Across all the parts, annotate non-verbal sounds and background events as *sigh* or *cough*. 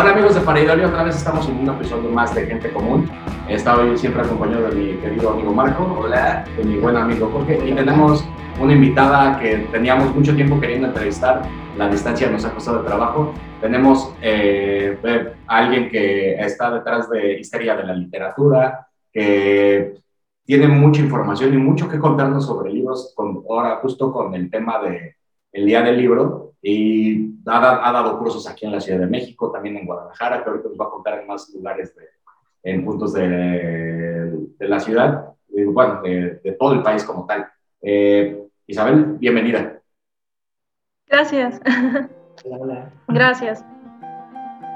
Hola amigos de Pareidolia, otra vez estamos en un episodio más de Gente Común. He estado hoy siempre acompañado de mi querido amigo Marco, Hola. de mi buen amigo Jorge, y tenemos una invitada que teníamos mucho tiempo queriendo entrevistar, la distancia nos ha costado trabajo. Tenemos eh, a alguien que está detrás de Histeria de la Literatura, que tiene mucha información y mucho que contarnos sobre libros, con, ahora justo con el tema de el Día del Libro, y ha, ha dado cursos aquí en la Ciudad de México, también en Guadalajara, que ahorita nos va a contar en más lugares, de, en puntos de, de la ciudad, y bueno, de, de todo el país como tal. Eh, Isabel, bienvenida. Gracias, Hola. gracias.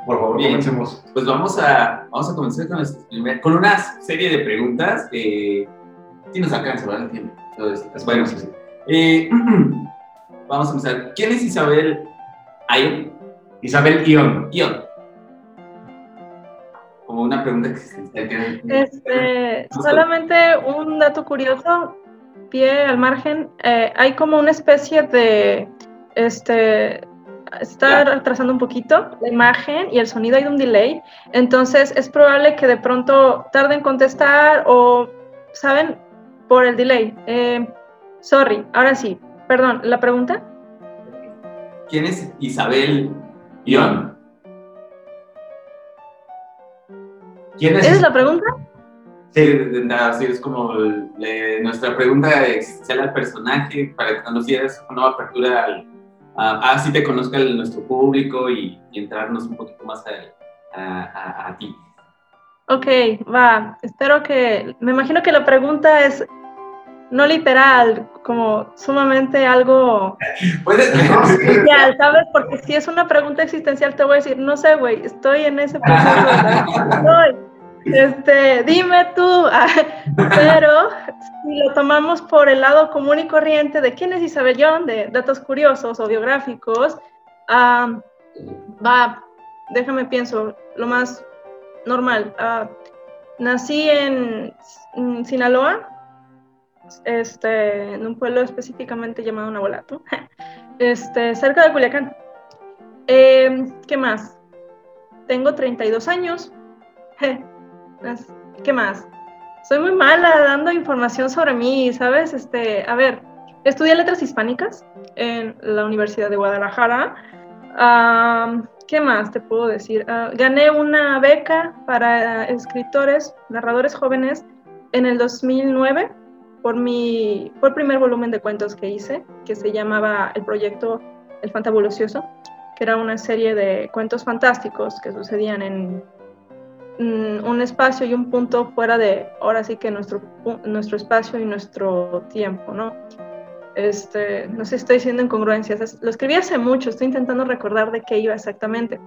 Por favor, Bien. comencemos. Pues vamos a, vamos a comenzar con, primer- con una serie de preguntas. Eh, sí nos alcanza, ¿verdad? El tiempo. Entonces, bueno, sí, sí. Eh, *clears throat* vamos a empezar. ¿Quién es Isabel Ayon? Isabel Ion. Ion. Como una pregunta existencial. que- Este, solamente un dato curioso, pie al margen, eh, hay como una especie de, este, está retrasando un poquito la imagen y el sonido, hay un delay, entonces es probable que de pronto tarde en contestar o, ¿saben? Por el delay. Eh, sorry, ahora sí, perdón, ¿la pregunta? ¿Quién es Isabel Ion? ¿Quién ¿Esa es? es la pregunta? Sí, así es como le- nuestra pregunta existencial al personaje para que conocieras una nueva apertura al, a, a si te conozca el- nuestro público y, y entrarnos un poquito más a- a ti. Ok, va. Espero que. Me imagino que la pregunta es no literal, como sumamente algo ¿sabes? Porque si es una pregunta existencial, te voy a decir, no sé, güey, estoy en ese proceso. Estoy. Este, dime tú. *laughs* Pero si lo tomamos por el lado común y corriente de quién es Isabel Young, de datos curiosos o biográficos, ah, va, déjame pienso, lo más normal. ah, nací en Sinaloa, este, en un pueblo específicamente llamado Nabolato, *laughs* este, cerca de Culiacán. Eh, ¿Qué más? Tengo 32 años. *laughs* ¿Qué más? Soy muy mala dando información sobre mí, ¿sabes? Este, a ver, estudié letras hispánicas en la Universidad de Guadalajara. ¿Qué más te puedo decir? Ah, gané una beca para escritores, narradores jóvenes en el 2009 por mi por primer volumen de cuentos que hice, que se llamaba el proyecto El Fantabuloso, que era una serie de cuentos fantásticos que sucedían en mm, un espacio y un punto fuera de, ahora sí que nuestro, nuestro espacio y nuestro tiempo, ¿no? Este, no sé si estoy diciendo incongruencias, lo escribí hace mucho, estoy intentando recordar de qué iba exactamente.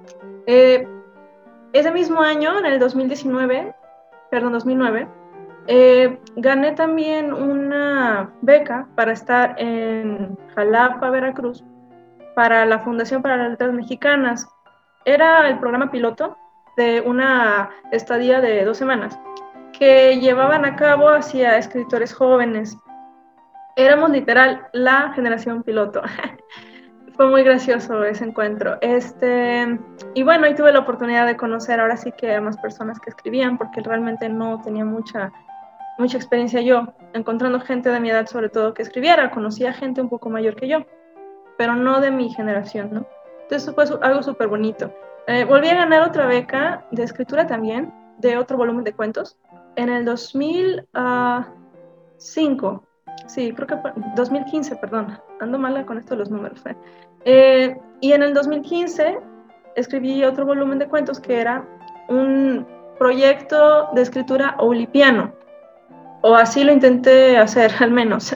Eh, ese mismo año, en el 2019, perdón, 2009, eh, gané también una beca para estar en Jalapa, Veracruz, para la Fundación para las Letras Mexicanas. Era el programa piloto de una estadía de dos semanas que llevaban a cabo hacia escritores jóvenes. Éramos literal la generación piloto. *laughs* Fue muy gracioso ese encuentro. Este, y bueno, ahí tuve la oportunidad de conocer ahora sí que a más personas que escribían, porque realmente no tenía mucha, mucha experiencia yo, encontrando gente de mi edad sobre todo que escribiera. Conocía gente un poco mayor que yo, pero no de mi generación, ¿no? Entonces fue algo súper bonito. Eh, volví a ganar otra beca de escritura también, de otro volumen de cuentos, en el 2005. Sí, creo que fue 2015, perdón. Ando mala con esto de los números. ¿eh? Eh, y en el 2015 escribí otro volumen de cuentos que era un proyecto de escritura olipiano, o así lo intenté hacer *laughs* al menos,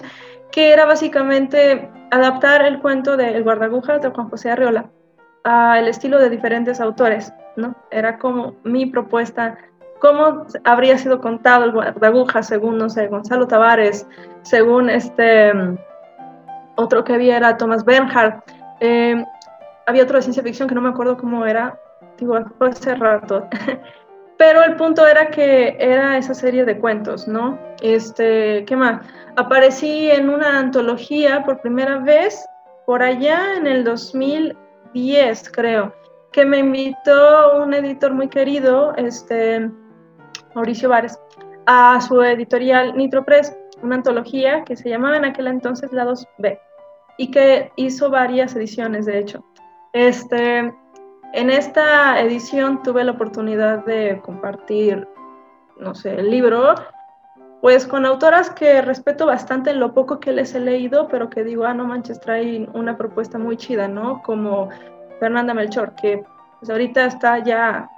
que era básicamente adaptar el cuento de El guardagujas de Juan José Arreola al estilo de diferentes autores, ¿no? Era como mi propuesta, cómo habría sido contado el guardagujas según, no sé, Gonzalo Tavares, según este otro que había era Thomas Bernhard, eh, había otro de ciencia ficción que no me acuerdo cómo era, digo, fue hace rato, pero el punto era que era esa serie de cuentos, ¿no? Este, ¿qué más? Aparecí en una antología por primera vez por allá en el 2010, creo, que me invitó un editor muy querido, este, Mauricio Vares, a su editorial Nitro Press, una antología que se llamaba en aquel entonces Lados B y que hizo varias ediciones, de hecho. Este, en esta edición tuve la oportunidad de compartir, no sé, el libro, pues con autoras que respeto bastante lo poco que les he leído, pero que digo, ah, no manches, trae una propuesta muy chida, ¿no? Como Fernanda Melchor, que pues ahorita está ya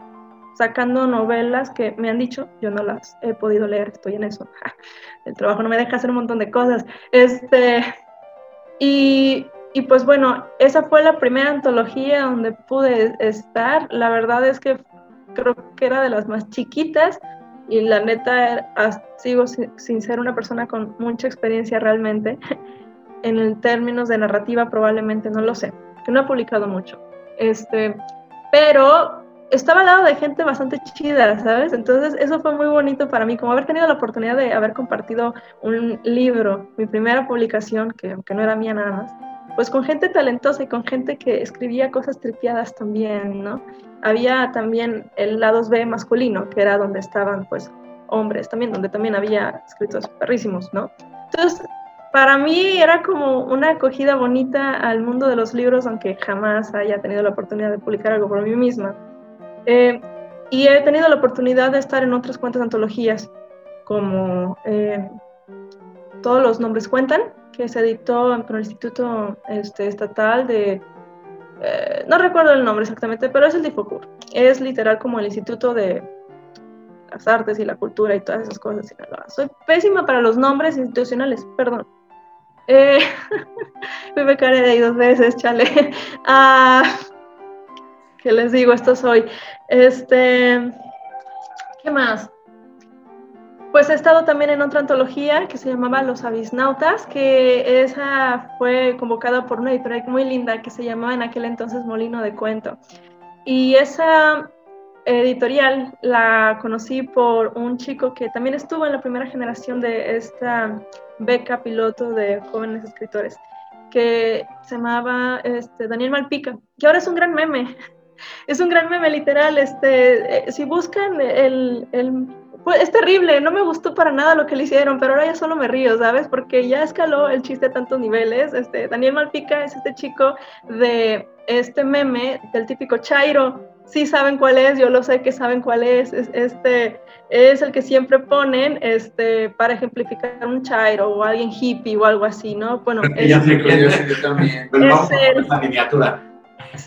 sacando novelas que me han dicho, yo no las he podido leer, estoy en eso. *laughs* El trabajo no me deja hacer un montón de cosas. Este, y, y pues bueno, esa fue la primera antología donde pude estar. La verdad es que creo que era de las más chiquitas y la neta sigo sin, ser una persona con mucha experiencia realmente. *laughs* En el términos de narrativa probablemente no lo sé, que no he publicado mucho. Este, pero estaba al lado de gente bastante chida, ¿sabes? Entonces eso fue muy bonito para mí, como haber tenido la oportunidad de haber compartido un libro, mi primera publicación, que aunque no era mía nada más, pues con gente talentosa y con gente que escribía cosas tripiadas también, ¿no? Había también el lado B masculino, que era donde estaban pues hombres también, donde también había escritos perrísimos, ¿no? Entonces, para mí era como una acogida bonita al mundo de los libros, aunque jamás haya tenido la oportunidad de publicar algo por mí misma. Eh, y he tenido la oportunidad de estar en otras cuantas antologías, como eh, Todos los nombres cuentan, que se editó por el Instituto este, Estatal de... Eh, no recuerdo el nombre exactamente, pero es el DIFOCUR. Es literal como el Instituto de las Artes y la Cultura y todas esas cosas. Soy pésima para los nombres institucionales, perdón. Eh, *laughs* me becaré de ahí dos veces, chale. *laughs* Ah, ¿Qué les digo? Esto soy. Este, ¿Qué más? Pues he estado también en otra antología que se llamaba Los Avisnautas, que esa fue convocada por una editorial muy linda que se llamaba en aquel entonces Molino de Cuento. Y esa editorial la conocí por un chico que también estuvo en la primera generación de esta beca piloto de jóvenes escritores, que se llamaba este, Daniel Malpica, que ahora es un gran meme *laughs* es un gran meme literal. Este, eh, si buscan el, el pues, es terrible, no me gustó para nada lo que le hicieron, pero ahora ya solo me río, ¿sabes? Porque ya escaló el chiste a tantos niveles. Este, Daniel Malpica es este chico de este meme del típico Chairo. Sí saben cuál es, yo lo sé que saben cuál es. este es el que siempre ponen este, para ejemplificar un Chairo o alguien hippie o algo así, ¿no? Bueno, es, *laughs* ya sé que yo también. *laughs* Pero es la miniatura.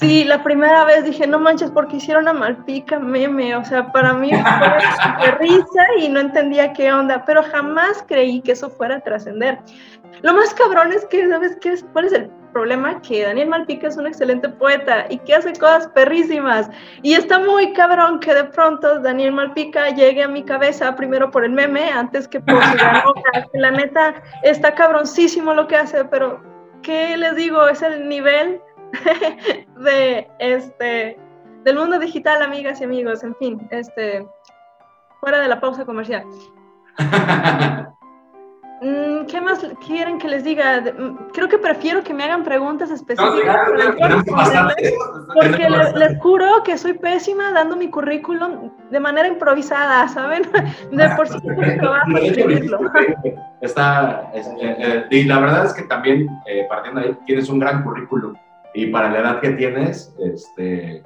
Sí, la primera vez dije, no manches, porque hicieron a Malpica meme. O sea, para mí fue risa y no entendía qué onda, pero jamás creí que eso fuera a trascender. Lo más cabrón es que, ¿sabes qué? ¿Cuál es el problema? Que Daniel Malpica es un excelente poeta y que hace cosas perrísimas. Y está muy cabrón que de pronto Daniel Malpica llegue a mi cabeza primero por el meme antes que por su La neta está cabroncísimo lo que hace, pero ¿qué les digo? Es el nivel *laughs* de este del mundo digital, amigas y amigos, en fin, este fuera de la pausa comercial. *laughs* Mm, ¿Qué más quieren que les diga? Mm, creo que prefiero que me hagan preguntas específicas. porque les, juro que soy pésima dando mi currículum de manera improvisada, ¿saben? *laughs* De por sí trabajo escribirlo. Está, eh, eh, y la verdad es que también, eh, partiendo de ahí, tienes un gran currículum. Y para la edad que tienes, este,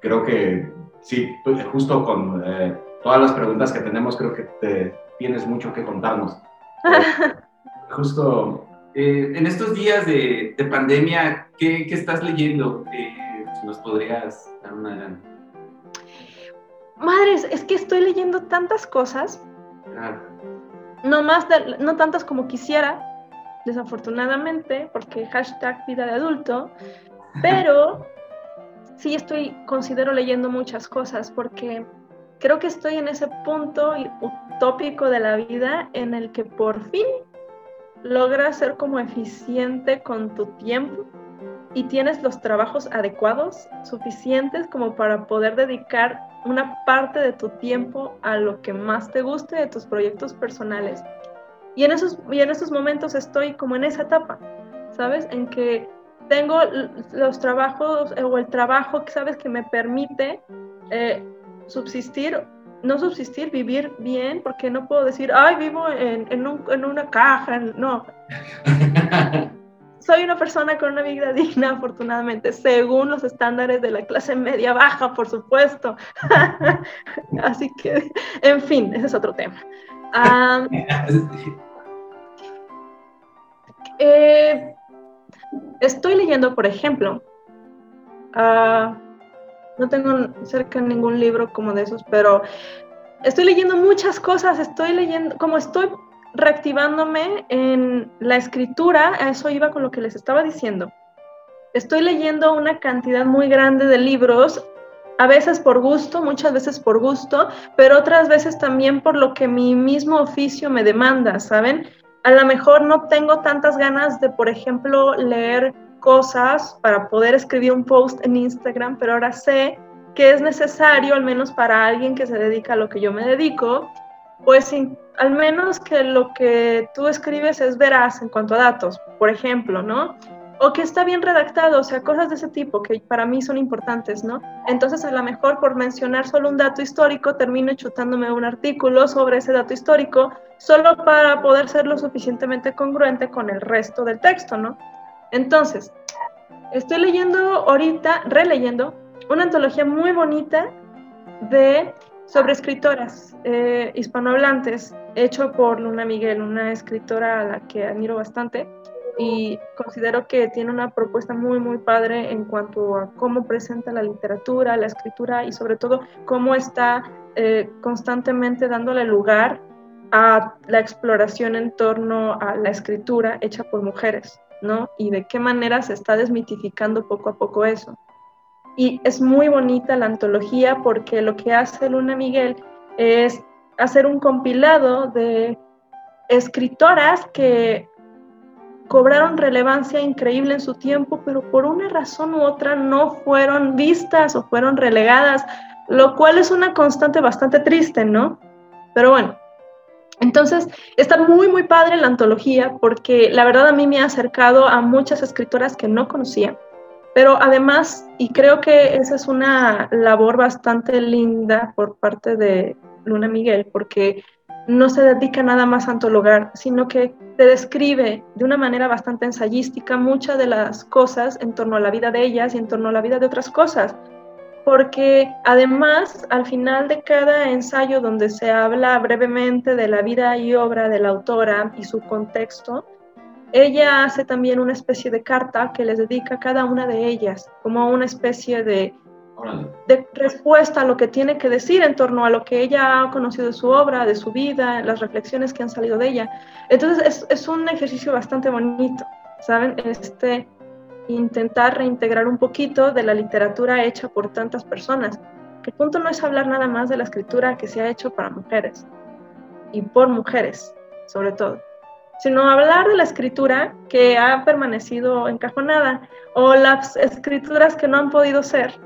creo que sí, pues, justo con eh, todas las preguntas que tenemos, creo que te, tienes mucho que contarnos. *laughs* justo... Eh, en estos días de, de pandemia, ¿qué, ¿qué, estás leyendo? Eh, ¿Nos podrías dar una... Madres, es que estoy leyendo tantas cosas. No, más no tantas como quisiera, desafortunadamente, porque hashtag vida de adulto, pero *laughs* sí estoy, considero leyendo muchas cosas porque creo que estoy en ese punto utópico de la vida en el que por fin logras ser como eficiente con tu tiempo y tienes los trabajos adecuados, suficientes como para poder dedicar una parte de tu tiempo a lo que más te guste de tus proyectos personales. Y en esos, y en esos momentos estoy como en esa etapa, ¿sabes? En que tengo los trabajos o el trabajo que sabes que me permite eh, subsistir, no subsistir, vivir bien, porque no puedo decir, ay, vivo en, en, un, en una caja, no. *laughs* Soy una persona con una vida digna, afortunadamente, según los estándares de la clase media baja, por supuesto. *laughs* Así que, en fin, ese es otro tema. *laughs* eh, estoy leyendo, por ejemplo, uh, no tengo cerca ningún libro como de esos, pero estoy leyendo muchas cosas, estoy leyendo, como estoy reactivándome en la escritura, a eso iba con lo que les estaba diciendo. Estoy leyendo una cantidad muy grande de libros, a veces por gusto, muchas veces por gusto, pero otras veces también por lo que mi mismo oficio me demanda, ¿saben? A lo mejor no tengo tantas ganas de, por ejemplo, leer cosas para poder escribir un post en Instagram, pero ahora sé que es necesario, al menos para alguien que se dedica a lo que yo me dedico, pues al menos que lo que tú escribes es veraz en cuanto a datos, por ejemplo, ¿no? O que está bien redactado, o sea, cosas de ese tipo que para mí son importantes, ¿no? Entonces, a lo mejor por mencionar solo un dato histórico, termino chutándome un artículo sobre ese dato histórico, solo para poder ser lo suficientemente congruente con el resto del texto, ¿no? Entonces, estoy leyendo ahorita, releyendo, una antología muy bonita de sobre escritoras eh, hispanohablantes, hecho por Luna Miguel, una escritora a la que admiro bastante y considero que tiene una propuesta muy, muy padre en cuanto a cómo presenta la literatura, la escritura y sobre todo cómo está eh, constantemente dándole lugar a la exploración en torno a la escritura hecha por mujeres. ¿no? Y de qué manera se está desmitificando poco a poco eso. Y es muy bonita la antología porque lo que hace Luna Miguel es hacer un compilado de escritoras que cobraron relevancia increíble en su tiempo, pero por una razón u otra no fueron vistas o fueron relegadas, lo cual es una constante bastante triste, ¿no? Pero bueno, entonces, está muy, muy padre la antología porque la verdad a mí me ha acercado a muchas escritoras que no conocía, pero además, y creo que esa es una labor bastante linda por parte de Luna Miguel, porque no se dedica nada más a antologar, sino que te describe de una manera bastante ensayística muchas de las cosas en torno a la vida de ellas y en torno a la vida de otras cosas. Porque además al final de cada ensayo donde se habla brevemente de la vida y obra de la autora y su contexto, ella hace también una especie de carta que les dedica a cada una de ellas, como una especie de, de respuesta a lo que tiene que decir en torno a lo que ella ha conocido de su obra, de su vida, las reflexiones que han salido de ella. Entonces es, es un ejercicio bastante bonito, ¿saben? Este, intentar reintegrar un poquito de la literatura hecha por tantas personas. El punto no es hablar nada más de la escritura que se ha hecho para mujeres y por mujeres, sobre todo, sino hablar de la escritura que ha permanecido encajonada o las escrituras que no han podido ser,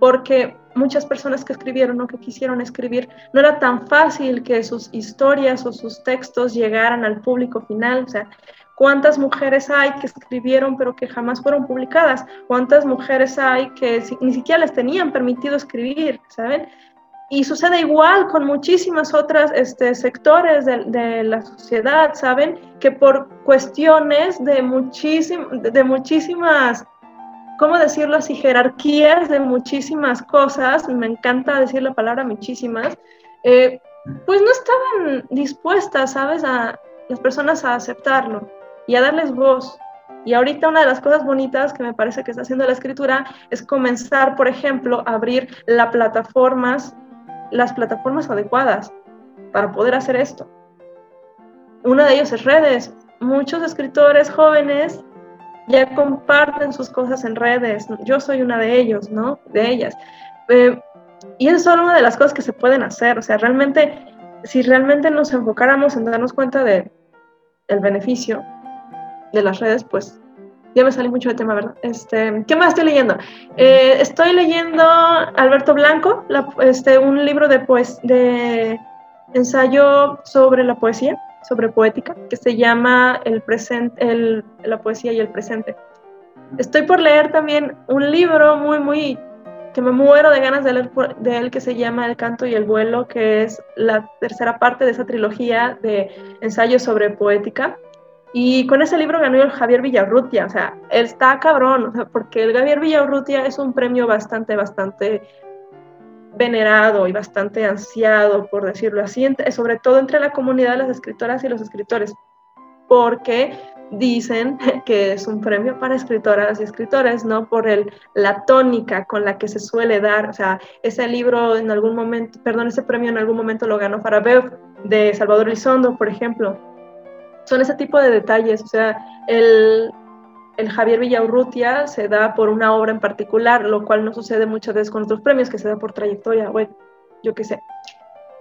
porque muchas personas que escribieron o que quisieron escribir, no era tan fácil que sus historias o sus textos llegaran al público final. O sea, ¿Cuántas mujeres hay que escribieron pero que jamás fueron publicadas? ¿Cuántas mujeres hay que ni siquiera les tenían permitido escribir, ¿saben? Y sucede igual con muchísimas otras este, sectores de, la sociedad, ¿saben? Que por cuestiones de, de muchísimas, ¿cómo decirlo así? Jerarquías de muchísimas cosas, me encanta decir la palabra muchísimas, eh, pues no estaban dispuestas, ¿sabes? A las personas a aceptarlo y a darles voz. Y ahorita una de las cosas bonitas que me parece que está haciendo la escritura es comenzar, por ejemplo, a abrir las plataformas, las plataformas adecuadas para poder hacer esto. Una de ellas es redes. Muchos escritores jóvenes ya comparten sus cosas en redes. Yo soy una de ellos, ¿no? De ellas. Eh, y es solo una de las cosas que se pueden hacer. O sea, realmente, si realmente nos enfocáramos en darnos cuenta de el beneficio, de las redes, pues ya me sale mucho de tema, ¿verdad? Este, ¿Qué más estoy leyendo? Eh, estoy leyendo Alberto Blanco, este, un libro de, pues, de ensayo sobre la poesía, sobre poética, que se llama el presente, La poesía y el presente. Estoy por leer también un libro muy, muy que me muero de ganas de leer de él, que se llama El canto y el vuelo, que es la tercera parte de esa trilogía de ensayos sobre poética. Y con ese libro ganó el Javier Villarrutia, o sea, él está cabrón, porque el Javier Villarrutia es un premio bastante, bastante venerado y bastante ansiado, por decirlo así, sobre todo entre la comunidad de las escritoras y los escritores, porque dicen *laughs* que es un premio para escritoras y escritores, ¿no? Por el, la tónica con la que se suele dar, o sea, ese libro en algún momento, perdón, ese premio en algún momento lo ganó Farabeuf de Salvador Elizondo, por ejemplo. Son ese tipo de detalles, o sea, el, el Javier Villaurrutia se da por una obra en particular, lo cual no sucede muchas veces con otros premios, que se da por trayectoria, bueno, yo qué sé.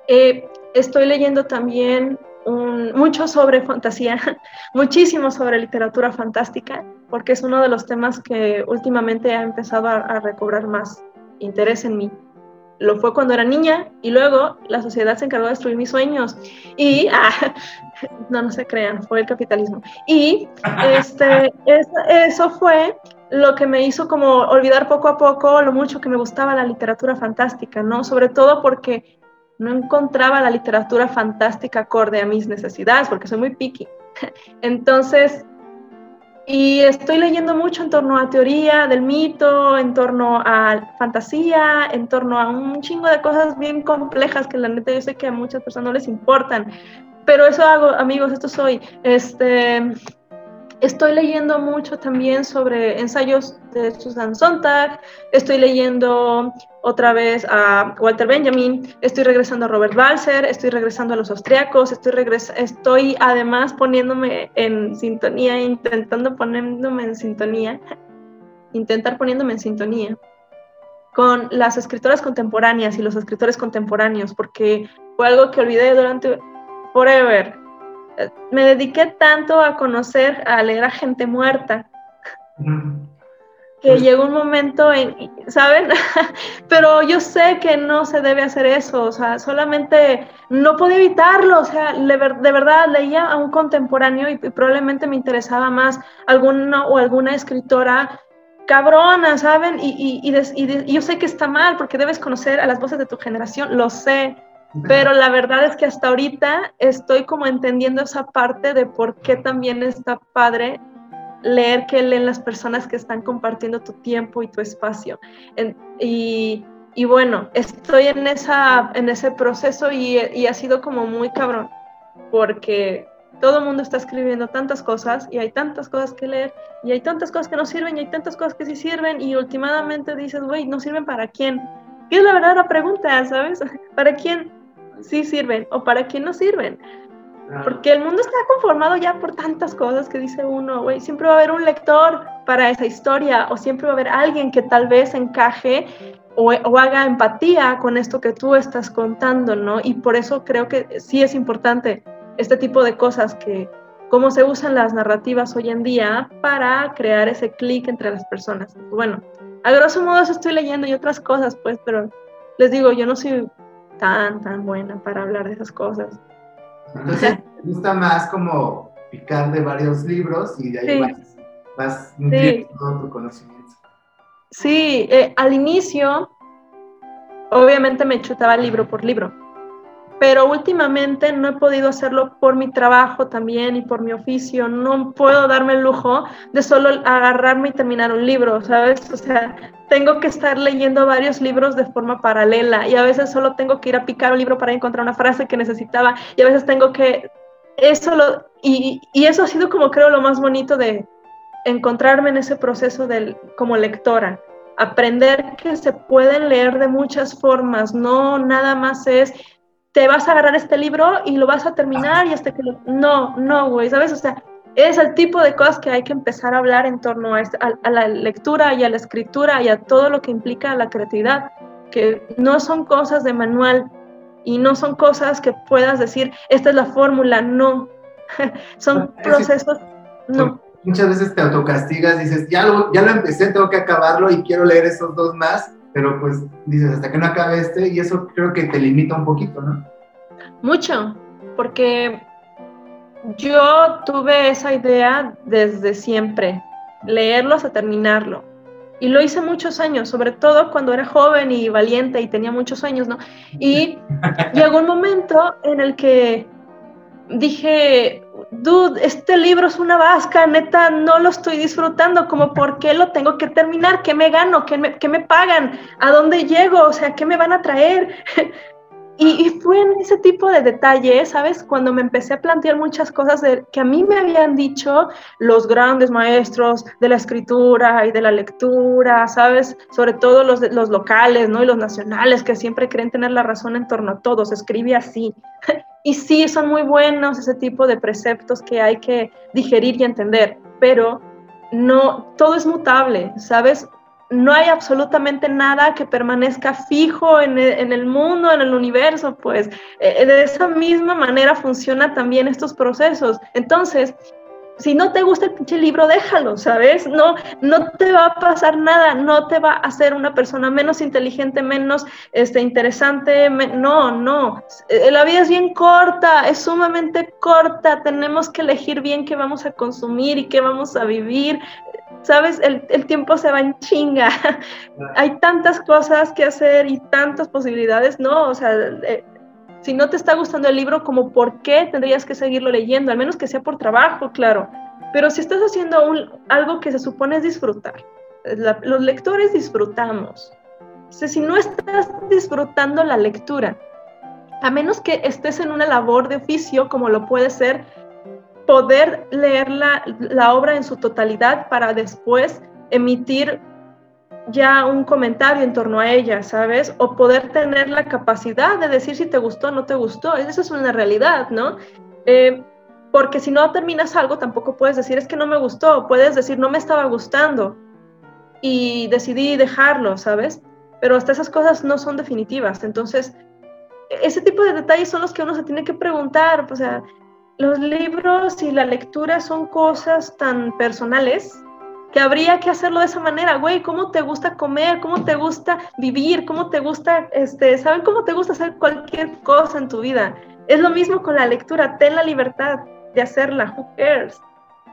Eh, estoy leyendo también mucho sobre fantasía, *laughs* muchísimo sobre literatura fantástica, porque es uno de los temas que últimamente ha empezado a, recobrar más interés en mí. Lo fue cuando era niña y luego la sociedad se encargó de destruir mis sueños. Y, *laughs* ah, no, no se crean, fue el capitalismo. Y este, *laughs* eso fue lo que me hizo como olvidar poco a poco lo mucho que me gustaba la literatura fantástica, ¿no? Sobre todo porque no encontraba la literatura fantástica acorde a mis necesidades, porque soy muy picky. *laughs* Entonces, y estoy leyendo mucho en torno a teoría del mito, en torno a fantasía, en torno a un chingo de cosas bien complejas que la neta yo sé que a muchas personas no les importan. Pero eso hago, amigos, esto soy. Este, Estoy leyendo mucho también sobre ensayos de Susan Sontag, estoy leyendo otra vez a Walter Benjamin, estoy regresando a Robert Balser, estoy regresando a los austriacos, estoy, estoy además poniéndome en sintonía, intentando poniéndome en sintonía, intentar poniéndome en sintonía con las escritoras contemporáneas y los escritores contemporáneos, porque fue algo que olvidé durante forever. Me dediqué tanto a conocer, a leer a gente muerta, que pues llegó un momento en, ¿saben? *laughs* Pero yo sé que no se debe hacer eso, o sea, solamente no podía evitarlo, o sea, de verdad leía a un contemporáneo y, probablemente me interesaba más alguna o alguna escritora cabrona, ¿saben? Y, y yo sé que está mal porque debes conocer a las voces de tu generación, lo sé, pero la verdad es que hasta ahorita estoy como entendiendo esa parte de por qué también está padre leer que leen las personas que están compartiendo tu tiempo y tu espacio. y, bueno, estoy en, esa, en ese proceso y, y, ha sido como muy cabrón, porque todo el mundo está escribiendo tantas cosas y hay tantas cosas que leer y hay tantas cosas que no sirven y hay tantas cosas que sí sirven y últimamente dices, güey, ¿no sirven para quién? ¿Qué es la verdadera pregunta, sabes? *laughs* ¿Para quién? sí sirven o para quién no sirven. Porque el mundo está conformado ya por tantas cosas que dice uno, güey, siempre va a haber un lector para esa historia o siempre va a haber alguien que tal vez encaje o, o, haga empatía con esto que tú estás contando, ¿no? Y por eso creo que sí es importante este tipo de cosas que, cómo se usan las narrativas hoy en día para crear ese clic entre las personas. Bueno, a grosso modo eso estoy leyendo y otras cosas, pues, pero les digo, yo no soy tan, tan buena para hablar de esas cosas. Entonces, me gusta más como picar de varios libros y de ahí vas, vas todo tu conocimiento. Sí, eh, al inicio, obviamente me chutaba libro por libro pero últimamente no he podido hacerlo por mi trabajo también y por mi oficio. No puedo darme el lujo de solo agarrarme y terminar un libro, ¿sabes? O sea, tengo que estar leyendo varios libros de forma paralela y a veces solo tengo que ir a picar un libro para encontrar una frase que necesitaba y a veces tengo que... Eso lo, y, y eso ha sido como creo lo más bonito de encontrarme en ese proceso del, como lectora aprender que se pueden leer de muchas formas, no nada más es te vas a agarrar este libro y lo vas a terminar y hasta que lo... No, no, güey, ¿sabes? O sea, es el tipo de cosas que hay que empezar a hablar en torno a, este, a, la lectura y a la escritura y a todo lo que implica la creatividad, que no son cosas de manual y no son cosas que puedas decir, esta es la fórmula, no, *laughs* son procesos, no. Muchas veces te autocastigas, dices, ya lo, ya lo empecé, tengo que acabarlo y quiero leer esos dos más, pero pues dices, hasta que no acabe este, y eso creo que te limita un poquito, ¿no? Mucho, porque yo tuve esa idea desde siempre, leerlo hasta terminarlo. Y lo hice muchos años, sobre todo cuando era joven y valiente y tenía muchos sueños, ¿no? Y *laughs* llegó un momento en el que dije, dude, este libro es una vasca, neta, no lo estoy disfrutando, como por qué lo tengo que terminar, qué me gano, qué me, qué me pagan, a dónde llego, o sea, qué me van a traer. *laughs* Y, fue en ese tipo de detalles, ¿sabes? Cuando me empecé a plantear muchas cosas de, que a mí me habían dicho los grandes maestros de la escritura y de la lectura, ¿sabes? Sobre todo los, los locales, ¿no? Y los nacionales que siempre creen tener la razón en torno a todos. Escribe así. *laughs* y sí, son muy buenos ese tipo de preceptos que hay que digerir y entender, pero no, todo es mutable, ¿sabes? no hay absolutamente nada que permanezca fijo en el, mundo, en el universo, pues eh, de esa misma manera funcionan también estos procesos. Entonces, si no te gusta el pinche libro, déjalo, ¿sabes? No, no te va a pasar nada, no te va a hacer una persona menos inteligente, menos este, interesante, no, no. Eh, la vida es bien corta, es sumamente corta, tenemos que elegir bien qué vamos a consumir y qué vamos a vivir. ¿sabes? El, el, tiempo se va en chinga. *laughs* Hay tantas cosas que hacer y tantas posibilidades, ¿no? O sea, eh, si no te está gustando el libro, como por qué tendrías que seguirlo leyendo, al menos que sea por trabajo, claro. Pero si estás haciendo un, algo que se supone es disfrutar, los lectores disfrutamos. Si no estás disfrutando la lectura, a menos que estés en una labor de oficio, como lo puede ser poder leer la obra en su totalidad para después emitir ya un comentario en torno a ella, ¿sabes? O poder tener la capacidad de decir si te gustó o no te gustó. Esa es una realidad, ¿no? Eh, porque si no terminas algo, tampoco puedes decir es que no me gustó, puedes decir no me estaba gustando y decidí dejarlo, ¿sabes? Pero hasta esas cosas no son definitivas. Entonces, ese tipo de detalles son los que uno se tiene que preguntar. O sea, los libros y la lectura son cosas tan personales que habría que hacerlo de esa manera, güey, ¿cómo te gusta comer? ¿Cómo te gusta vivir? ¿Cómo te gusta, este, saben cómo te gusta hacer cualquier cosa en tu vida? Es lo mismo con la lectura, ten la libertad de hacerla, who cares?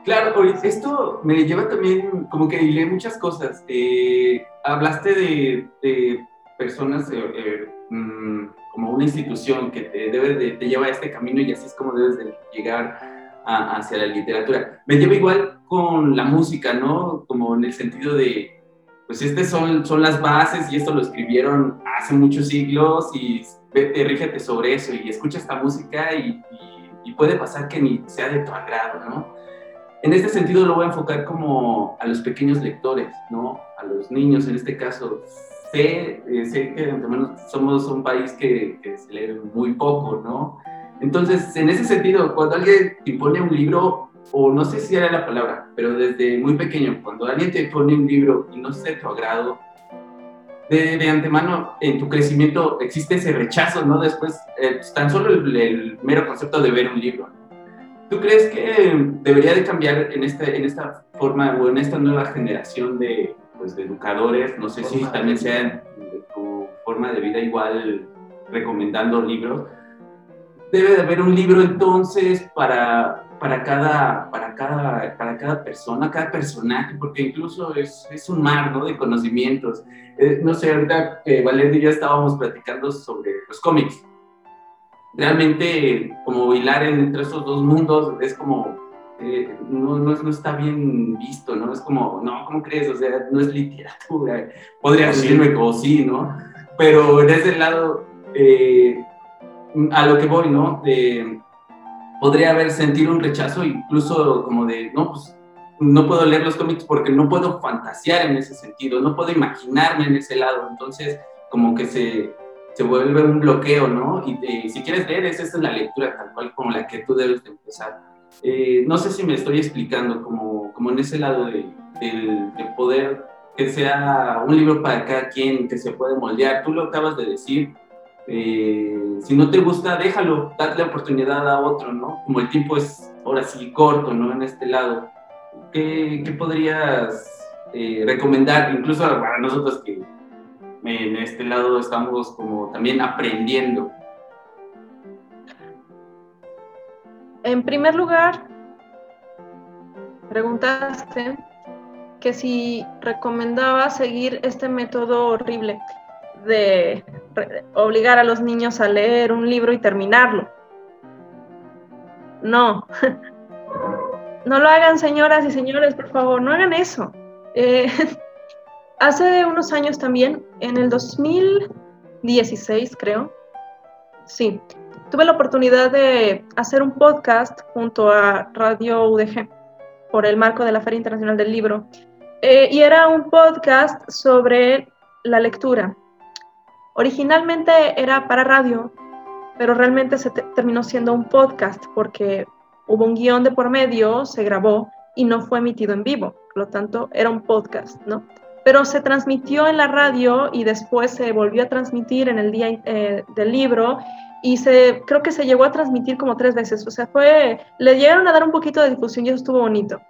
Claro, esto me lleva también, como que leí muchas cosas. Eh, hablaste de, personas, eh, eh, mm, como una institución que te, debe de, te lleva a este camino y así es como debes de llegar hacia la literatura. Me lleva igual con la música, ¿no? Como en el sentido de, pues estas son, son las bases y esto lo escribieron hace muchos siglos y vete, rígete sobre eso y escucha esta música y, y, puede pasar que ni sea de tu agrado, ¿no? En este sentido lo voy a enfocar como a los pequeños lectores, ¿no? A los niños en este caso. Sé, eh, sé que menos somos un país que, que se lee muy poco, ¿no? Entonces, en ese sentido, cuando alguien te pone un libro, o no sé si era la palabra, pero desde muy pequeño, cuando alguien te pone un libro y no es de tu agrado, de, antemano en tu crecimiento existe ese rechazo, ¿no? Después, eh, tan solo el, mero concepto de ver un libro. ¿Tú crees que debería de cambiar en, este, en esta forma o en esta nueva generación de, pues, de educadores? No sé si también sea tu forma de vida igual recomendando libros debe de haber un libro entonces para, para, cada, para, cada, para cada persona, cada personaje, porque incluso es, es un mar ¿no? de conocimientos. Eh, no sé, ahorita que Valeria y yo estábamos platicando sobre los cómics. Realmente, como hilar entre esos dos mundos es como, eh, no, no, no, está bien visto, ¿no? Es como, no, ¿cómo crees? O sea, no es literatura. Podría decirme como sí, ¿no? Pero en ese lado, eh, a lo que voy, ¿no? Podría haber sentido un rechazo, incluso como de, no, pues no puedo leer los cómics porque no puedo fantasear en ese sentido, no puedo imaginarme en ese lado, entonces como que se, se vuelve un bloqueo, ¿no? Y si quieres leer, esa es la lectura tal cual como la que tú debes de empezar. Eh, no sé si me estoy explicando, como, como en ese lado de, de poder que sea un libro para cada quien, que se puede moldear. Tú lo acabas de decir, eh, si no te gusta, déjalo, dale oportunidad a otro, ¿no? Como el tiempo es ahora sí corto, ¿no? En este lado. ¿Qué, qué podrías eh, recomendar, incluso para nosotros que en este lado estamos como también aprendiendo? En primer lugar, preguntaste que si recomendaba seguir este método horrible de obligar a los niños a leer un libro y terminarlo. No, *laughs* no lo hagan señoras y señores, por favor, no hagan eso. Eh, *laughs* hace unos años también, en el 2016 creo, sí, tuve la oportunidad de hacer un podcast junto a Radio UDG por el marco de la Feria Internacional del Libro. Eh, y era un podcast sobre la lectura. Originalmente era para radio, pero realmente se terminó siendo un podcast porque hubo un guion de por medio, se grabó y no fue emitido en vivo. Por lo tanto, era un podcast, ¿no? Pero se transmitió en la radio y después se volvió a transmitir en el día eh, del libro y se, creo que se llegó a transmitir como tres veces. O sea, fue, le llegaron a dar un poquito de difusión y eso estuvo bonito.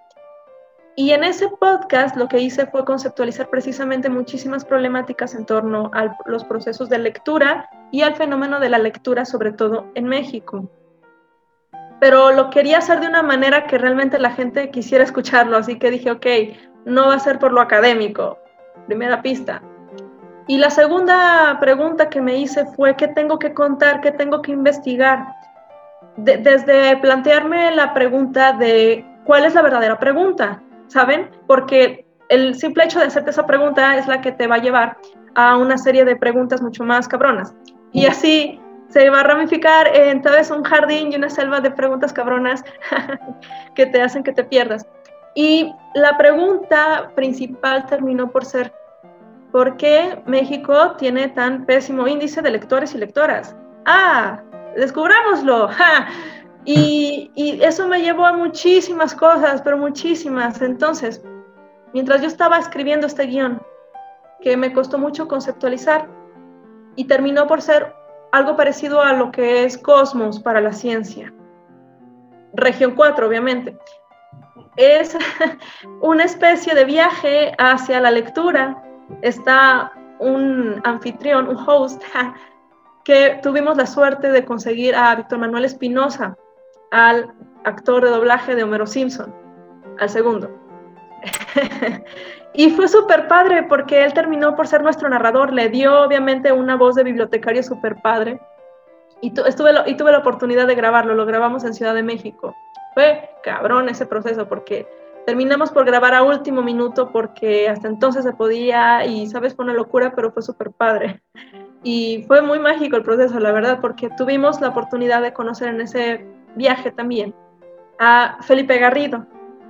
Y en ese podcast lo que hice fue conceptualizar precisamente muchísimas problemáticas en torno a los procesos de lectura y al fenómeno de la lectura, sobre todo en México. Pero lo quería hacer de una manera que realmente la gente quisiera escucharlo, así que dije, ok, no va a ser por lo académico, primera pista. Y la segunda pregunta que me hice fue, ¿qué tengo que contar? ¿Qué tengo que investigar? desde plantearme la pregunta de cuál es la verdadera pregunta, ¿saben? Porque el simple hecho de hacerte esa pregunta es la que te va a llevar a una serie de preguntas mucho más cabronas. Y así se va a ramificar en tal vez un jardín y una selva de preguntas cabronas *laughs* que te hacen que te pierdas. Y la pregunta principal terminó por ser, ¿por qué México tiene tan pésimo índice de lectores y lectoras? Ah, descubrámoslo. *laughs* Y, eso me llevó a muchísimas cosas, pero muchísimas. Entonces, mientras yo estaba escribiendo este guion, que me costó mucho conceptualizar, y terminó por ser algo parecido a lo que es Cosmos para la ciencia. Región 4, obviamente. Es *laughs* una especie de viaje hacia la lectura. Está un anfitrión, un host, *laughs* que tuvimos la suerte de conseguir a Víctor Manuel Espinosa, al actor de doblaje de Homero Simpson, al segundo. *laughs* y fue súper padre porque él terminó por ser nuestro narrador, le dio obviamente una voz de bibliotecario súper padre. Y, y tuve la oportunidad de grabarlo, lo grabamos en Ciudad de México. Fue cabrón ese proceso porque terminamos por grabar a último minuto porque hasta entonces se podía y sabes, fue una locura, pero fue súper padre. Y fue muy mágico el proceso, la verdad, porque tuvimos la oportunidad de conocer en ese viaje también a Felipe Garrido,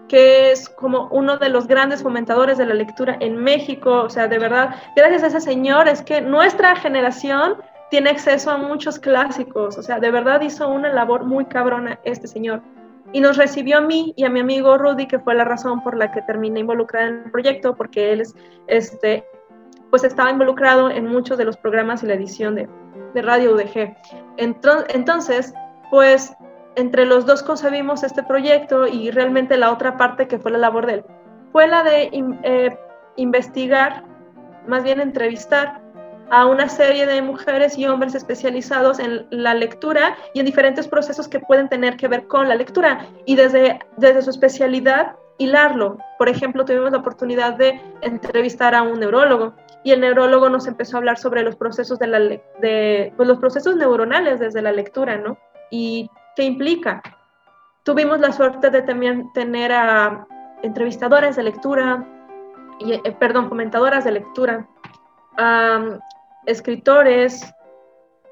que es como uno de los grandes fomentadores de la lectura en México. O sea, de verdad, gracias a ese señor es que nuestra generación tiene acceso a muchos clásicos. O sea, de verdad hizo una labor muy cabrona este señor. Y nos recibió a mí y a mi amigo Rudy, que fue la razón por la que terminé involucrada en el proyecto, porque él es, este, pues estaba involucrado en muchos de los programas y la edición de, de Radio UDG. Entonces, pues entre los dos concebimos este proyecto y realmente la otra parte que fue la labor de él fue la de eh, investigar, más bien entrevistar a una serie de mujeres y hombres especializados en la lectura y en diferentes procesos que pueden tener que ver con la lectura y desde, desde su especialidad hilarlo. Por ejemplo, tuvimos la oportunidad de entrevistar a un neurólogo y el neurólogo nos empezó a hablar sobre los procesos de pues, los procesos neuronales desde la lectura, ¿no? ¿Qué implica? Tuvimos la suerte de también tener a entrevistadores de lectura, eh, perdón, comentadoras de lectura, escritores,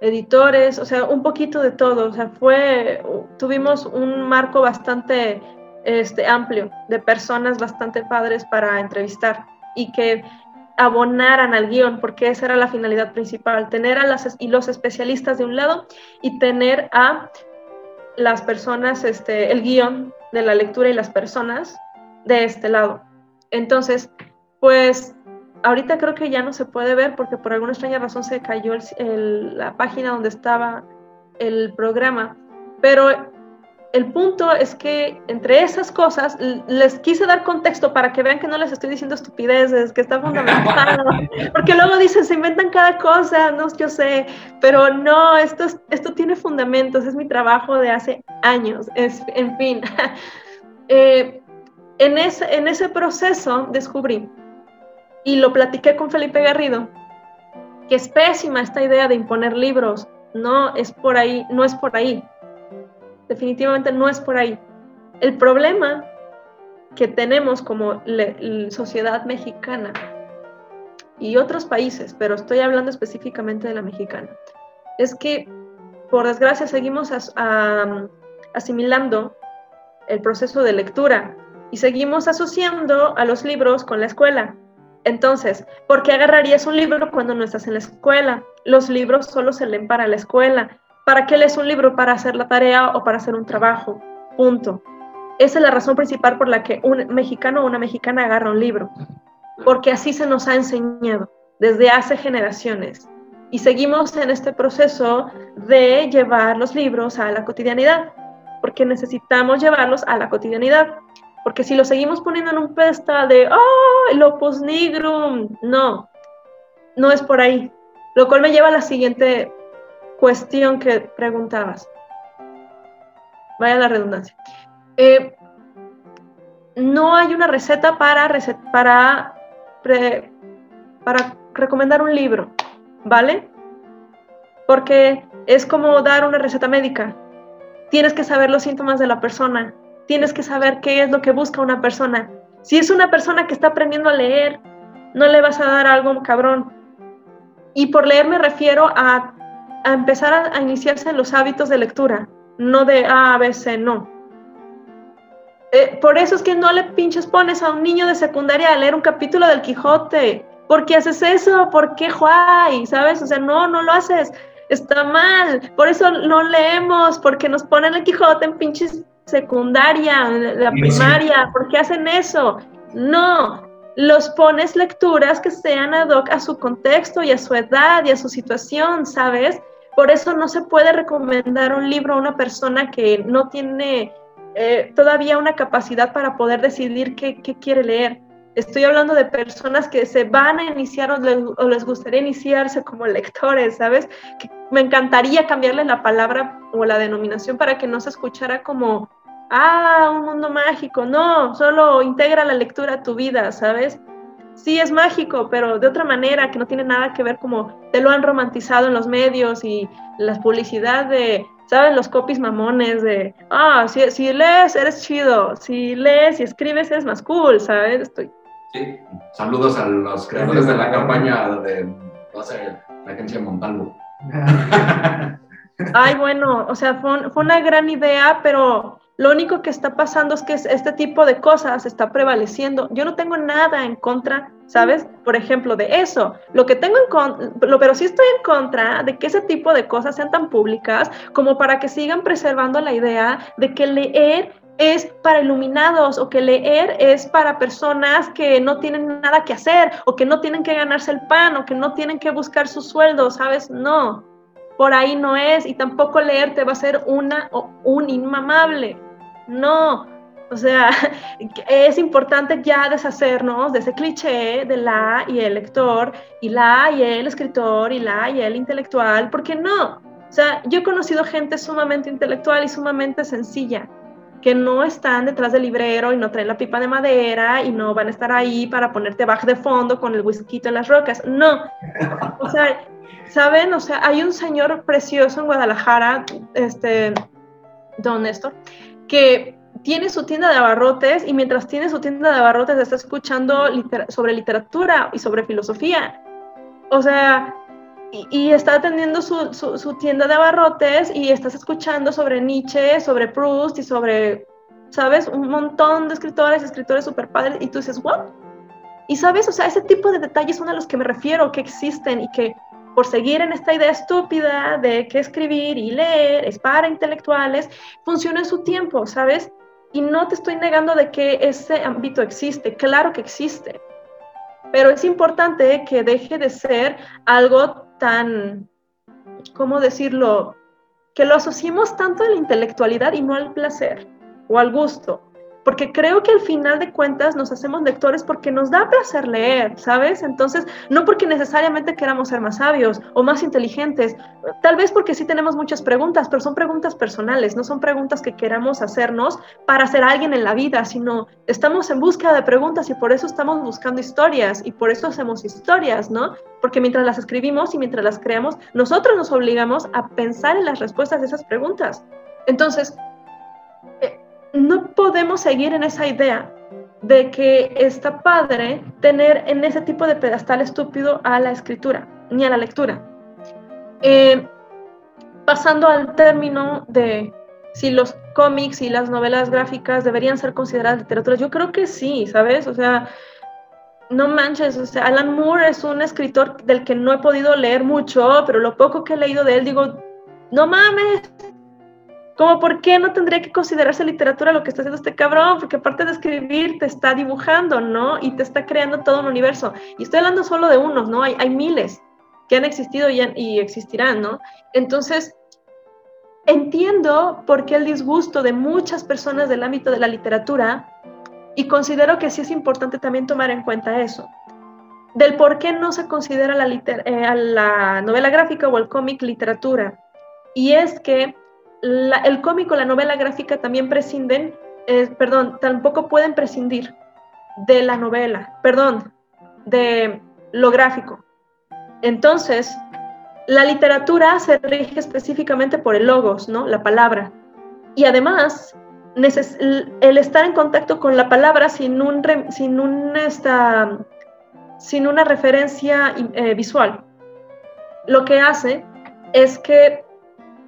editores, o sea, un poquito de todo. O sea, fue, tuvimos un marco bastante este, amplio de personas bastante padres para entrevistar y que abonaran al guion, porque esa era la finalidad principal, tener a las y los especialistas de un lado y tener a las personas, este, el guion de la lectura y las personas de este lado. Entonces, pues ahorita creo que ya no se puede ver porque por alguna extraña razón se cayó la página donde estaba el programa, pero el punto es que entre esas cosas les quise dar contexto para que vean que no les estoy diciendo estupideces, que está fundamentado, *laughs* porque luego dicen, se inventan cada cosa, no, yo sé, pero no, esto, esto tiene fundamentos, es mi trabajo de hace años, es, en fin. *laughs* Eh, en ese, en ese proceso descubrí, y lo platiqué con Felipe Garrido, que es pésima esta idea de imponer libros. No es por ahí, no es por ahí. Definitivamente no es por ahí. El problema que tenemos como sociedad mexicana y otros países, pero estoy hablando específicamente de la mexicana, es que por desgracia seguimos asimilando el proceso de lectura y seguimos asociando a los libros con la escuela. Entonces, ¿por qué agarrarías un libro cuando no estás en la escuela? Los libros solo se leen para la escuela. ¿Para qué lees un libro? Para hacer la tarea o para hacer un trabajo. Punto. Esa es la razón principal por la que un mexicano o una mexicana agarra un libro. Porque así se nos ha enseñado desde hace generaciones. Y seguimos en este proceso de llevar los libros a la cotidianidad, porque necesitamos llevarlos a la cotidianidad. Porque si lo seguimos poniendo en un pedestal de, ¡oh, el opus nigrum! No, no es por ahí. Lo cual me lleva a la siguiente cuestión que preguntabas. Vaya la redundancia. Eh, no hay una receta para, para, para recomendar un libro, ¿vale? Porque es como dar una receta médica. Tienes que saber los síntomas de la persona, tienes que saber qué es lo que busca una persona. Si es una persona que está aprendiendo a leer, no le vas a dar algo cabrón. Y por leer me refiero a, empezar a, iniciarse en los hábitos de lectura, no de A, B, C, no. Eh, por eso es que no le pinches pones a un niño de secundaria a leer un capítulo del Quijote. ¿Por qué haces eso? ¿Por qué, Juay? ¿Sabes? O sea, no, no lo haces. Está mal. Por eso no leemos, porque nos ponen el Quijote en pinches secundaria, la primaria, ¿por qué hacen eso? No, los pones lecturas que sean ad hoc a su contexto y a su edad y a su situación, ¿sabes? Por eso no se puede recomendar un libro a una persona que no tiene eh, todavía una capacidad para poder decidir qué, quiere leer. Estoy hablando de personas que se van a iniciar o les, gustaría iniciarse como lectores, ¿sabes? Que me encantaría cambiarle la palabra o la denominación para que no se escuchara como ah, un mundo mágico. No, solo integra la lectura a tu vida, ¿sabes? Sí, es mágico, pero de otra manera, que no tiene nada que ver como te lo han romantizado en los medios y la publicidad de, ¿saben? Los copies mamones de, ah, si, si lees, eres chido. Si lees y escribes, eres más cool, ¿sabes? Estoy... Sí, saludos a los creadores de la campaña de, no sé, la agencia Montalvo. *laughs* Ay, bueno, o sea, fue, fue una gran idea, pero lo único que está pasando es que este tipo de cosas está prevaleciendo. Yo no tengo nada en contra, ¿sabes? Por ejemplo, de eso. Lo que tengo en contra, pero sí estoy en contra de que ese tipo de cosas sean tan públicas como para que sigan preservando la idea de que leer es para iluminados o que leer es para personas que no tienen nada que hacer o que no tienen que ganarse el pan o que no tienen que buscar su sueldo, ¿sabes? No, por ahí no es y tampoco leer te va a ser una o un inmamable. No, o sea, *laughs* es importante ya deshacernos de ese cliché de la y el lector, y la y el escritor, y la y el intelectual, porque no. O sea, yo he conocido gente sumamente intelectual y sumamente sencilla, que no están detrás del librero y no traen la pipa de madera y no van a estar ahí para ponerte bajo de fondo con el whisky en las rocas. No. O sea, ¿saben? O sea, hay un señor precioso en Guadalajara, este, don Néstor, que tiene su tienda de abarrotes y mientras tiene su tienda de abarrotes está escuchando sobre literatura y sobre filosofía. O sea, y, está atendiendo su, su, tienda de abarrotes y estás escuchando sobre Nietzsche, sobre Proust y sobre, ¿sabes? Un montón de escritores, escritores super padres y tú dices, ¿what? Y sabes, o sea, ese tipo de detalles son a los que me refiero, que existen y que por seguir en esta idea estúpida de que escribir y leer es para intelectuales, funciona en su tiempo, ¿sabes? Y no te estoy negando de que ese ámbito existe, claro que existe, pero es importante que deje de ser algo tan, ¿cómo decirlo? Que lo asociemos tanto a la intelectualidad y no al placer o al gusto. Porque creo que al final de cuentas nos hacemos lectores porque nos da placer leer, ¿sabes? Entonces, no porque necesariamente queramos ser más sabios o más inteligentes, tal vez porque sí tenemos muchas preguntas, pero son preguntas personales, no son preguntas que queramos hacernos para ser alguien en la vida, sino estamos en búsqueda de preguntas y por eso estamos buscando historias y por eso hacemos historias, ¿no? Porque mientras las escribimos y mientras las creamos, nosotros nos obligamos a pensar en las respuestas de esas preguntas. Entonces, no podemos seguir en esa idea de que está padre tener en ese tipo de pedestal estúpido a la escritura, ni a la lectura. Eh, pasando al término de si los cómics y las novelas gráficas deberían ser consideradas literatura, yo creo que sí, ¿sabes? O sea, no manches, o sea, Alan Moore es un escritor del que no he podido leer mucho, pero lo poco que he leído de él, digo, no mames, como, ¿por qué no tendría que considerarse literatura lo que está haciendo este cabrón? Porque aparte de escribir, te está dibujando, ¿no? Y te está creando todo un universo. Y estoy hablando solo de unos, ¿no? Hay, hay miles que han existido y, y existirán, ¿no? Entonces, entiendo por qué el disgusto de muchas personas del ámbito de la literatura y considero que sí es importante también tomar en cuenta eso, del por qué no se considera la, eh, la novela gráfica o el cómic literatura. Y es que el cómic o la novela gráfica también prescinden, eh, perdón, tampoco pueden prescindir de la novela, perdón, de lo gráfico. Entonces, la literatura se rige específicamente por el logos, ¿no? La palabra. Y además, el estar en contacto con la palabra sin, un, sin, un, sin una referencia eh, visual, lo que hace es que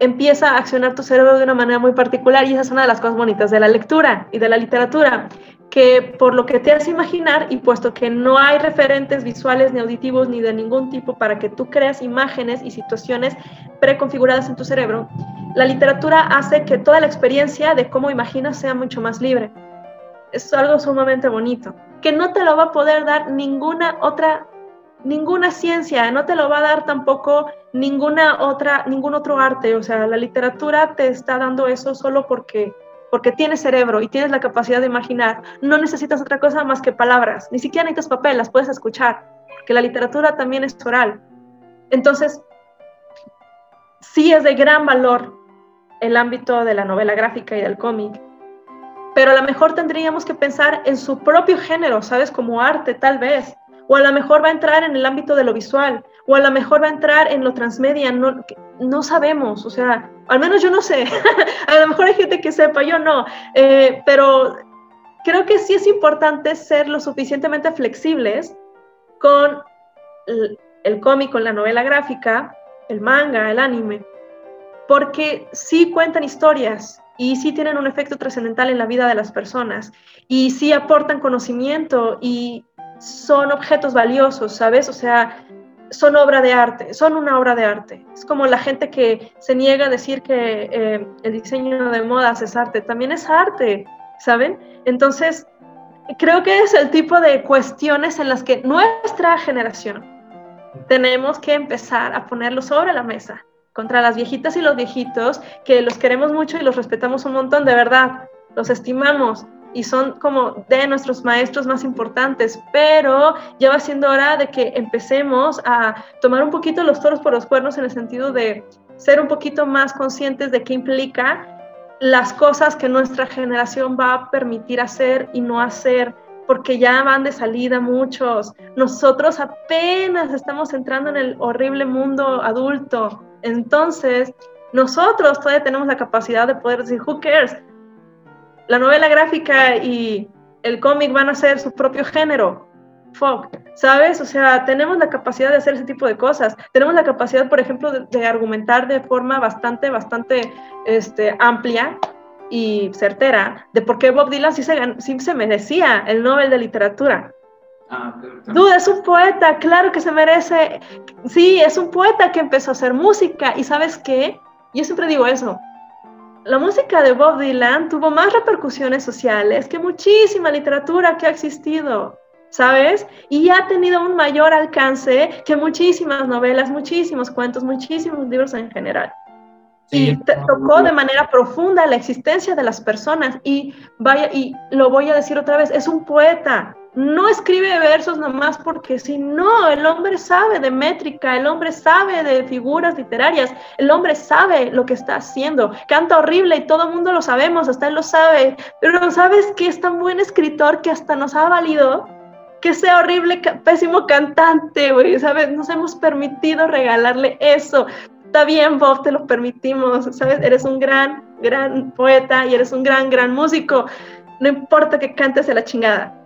empieza a accionar tu cerebro de una manera muy particular y esa es una de las cosas bonitas de la lectura y de la literatura, que por lo que te hace imaginar y puesto que no hay referentes visuales ni auditivos ni de ningún tipo para que tú creas imágenes y situaciones preconfiguradas en tu cerebro, la literatura hace que toda la experiencia de cómo imaginas sea mucho más libre. Es algo sumamente bonito, que no te lo va a poder dar ninguna otra ninguna ciencia, no te lo va a dar tampoco ninguna otra, ningún otro arte. O sea, la literatura te está dando eso solo porque, porque tienes cerebro y tienes la capacidad de imaginar. No necesitas otra cosa más que palabras, ni siquiera necesitas papel, las puedes escuchar, porque la literatura también es oral. Entonces, sí es de gran valor el ámbito de la novela gráfica y del cómic, pero a lo mejor tendríamos que pensar en su propio género, ¿sabes? Como arte, tal vez o a lo mejor va a entrar en el ámbito de lo visual, o a lo mejor va a entrar en lo transmedia, no, no sabemos, o sea, al menos yo no sé, *laughs* a lo mejor hay gente que sepa, yo no, eh, pero creo que sí es importante ser lo suficientemente flexibles con el, el cómic, con la novela gráfica, el manga, el anime, porque sí cuentan historias y sí tienen un efecto trascendental en la vida de las personas y sí aportan conocimiento y son objetos valiosos, ¿sabes? O sea, son obra de arte, son una obra de arte. Es como la gente que se niega a decir que eh, el diseño de modas es arte, también es arte, ¿saben? Entonces, creo que es el tipo de cuestiones en las que nuestra generación tenemos que empezar a ponerlo sobre la mesa contra las viejitas y los viejitos, que los queremos mucho y los respetamos un montón, de verdad, los estimamos, y son como de nuestros maestros más importantes, pero ya va siendo hora de que empecemos a tomar un poquito los toros por los cuernos en el sentido de ser un poquito más conscientes de qué implica las cosas que nuestra generación va a permitir hacer y no hacer, porque ya van de salida muchos. Nosotros apenas estamos entrando en el horrible mundo adulto. Entonces, nosotros todavía tenemos la capacidad de poder decir, who cares? La novela gráfica y el cómic van a ser su propio género. Fuck, ¿sabes? O sea, tenemos la capacidad de hacer ese tipo de cosas. Tenemos la capacidad, por ejemplo, de, argumentar de forma bastante, bastante este, amplia y certera de por qué Bob Dylan sí se, sí se merecía el Nobel de Literatura. Ah, Duda, es un poeta, claro que se merece. Sí, es un poeta que empezó a hacer música. ¿Y sabes qué? Yo siempre digo eso la música de Bob Dylan tuvo más repercusiones sociales que muchísima literatura que ha existido, ¿sabes? Y ha tenido un mayor alcance que muchísimas novelas, muchísimos cuentos, muchísimos libros en general. y tocó de manera profunda la existencia de las personas y vaya y lo voy a decir otra vez es un poeta no escribe versos nomás porque si no el hombre sabe de métrica el hombre sabe de figuras literarias el hombre sabe lo que está haciendo canta horrible y todo el mundo lo sabemos hasta él lo sabe pero sabes que es tan buen escritor que hasta nos ha valido que sea horrible, pésimo cantante, güey, ¿sabes? Nos hemos permitido regalarle eso. Está bien, Bob, te lo permitimos, ¿sabes? Eres un gran, gran poeta y eres un gran, gran músico. No importa que cantes a la chingada.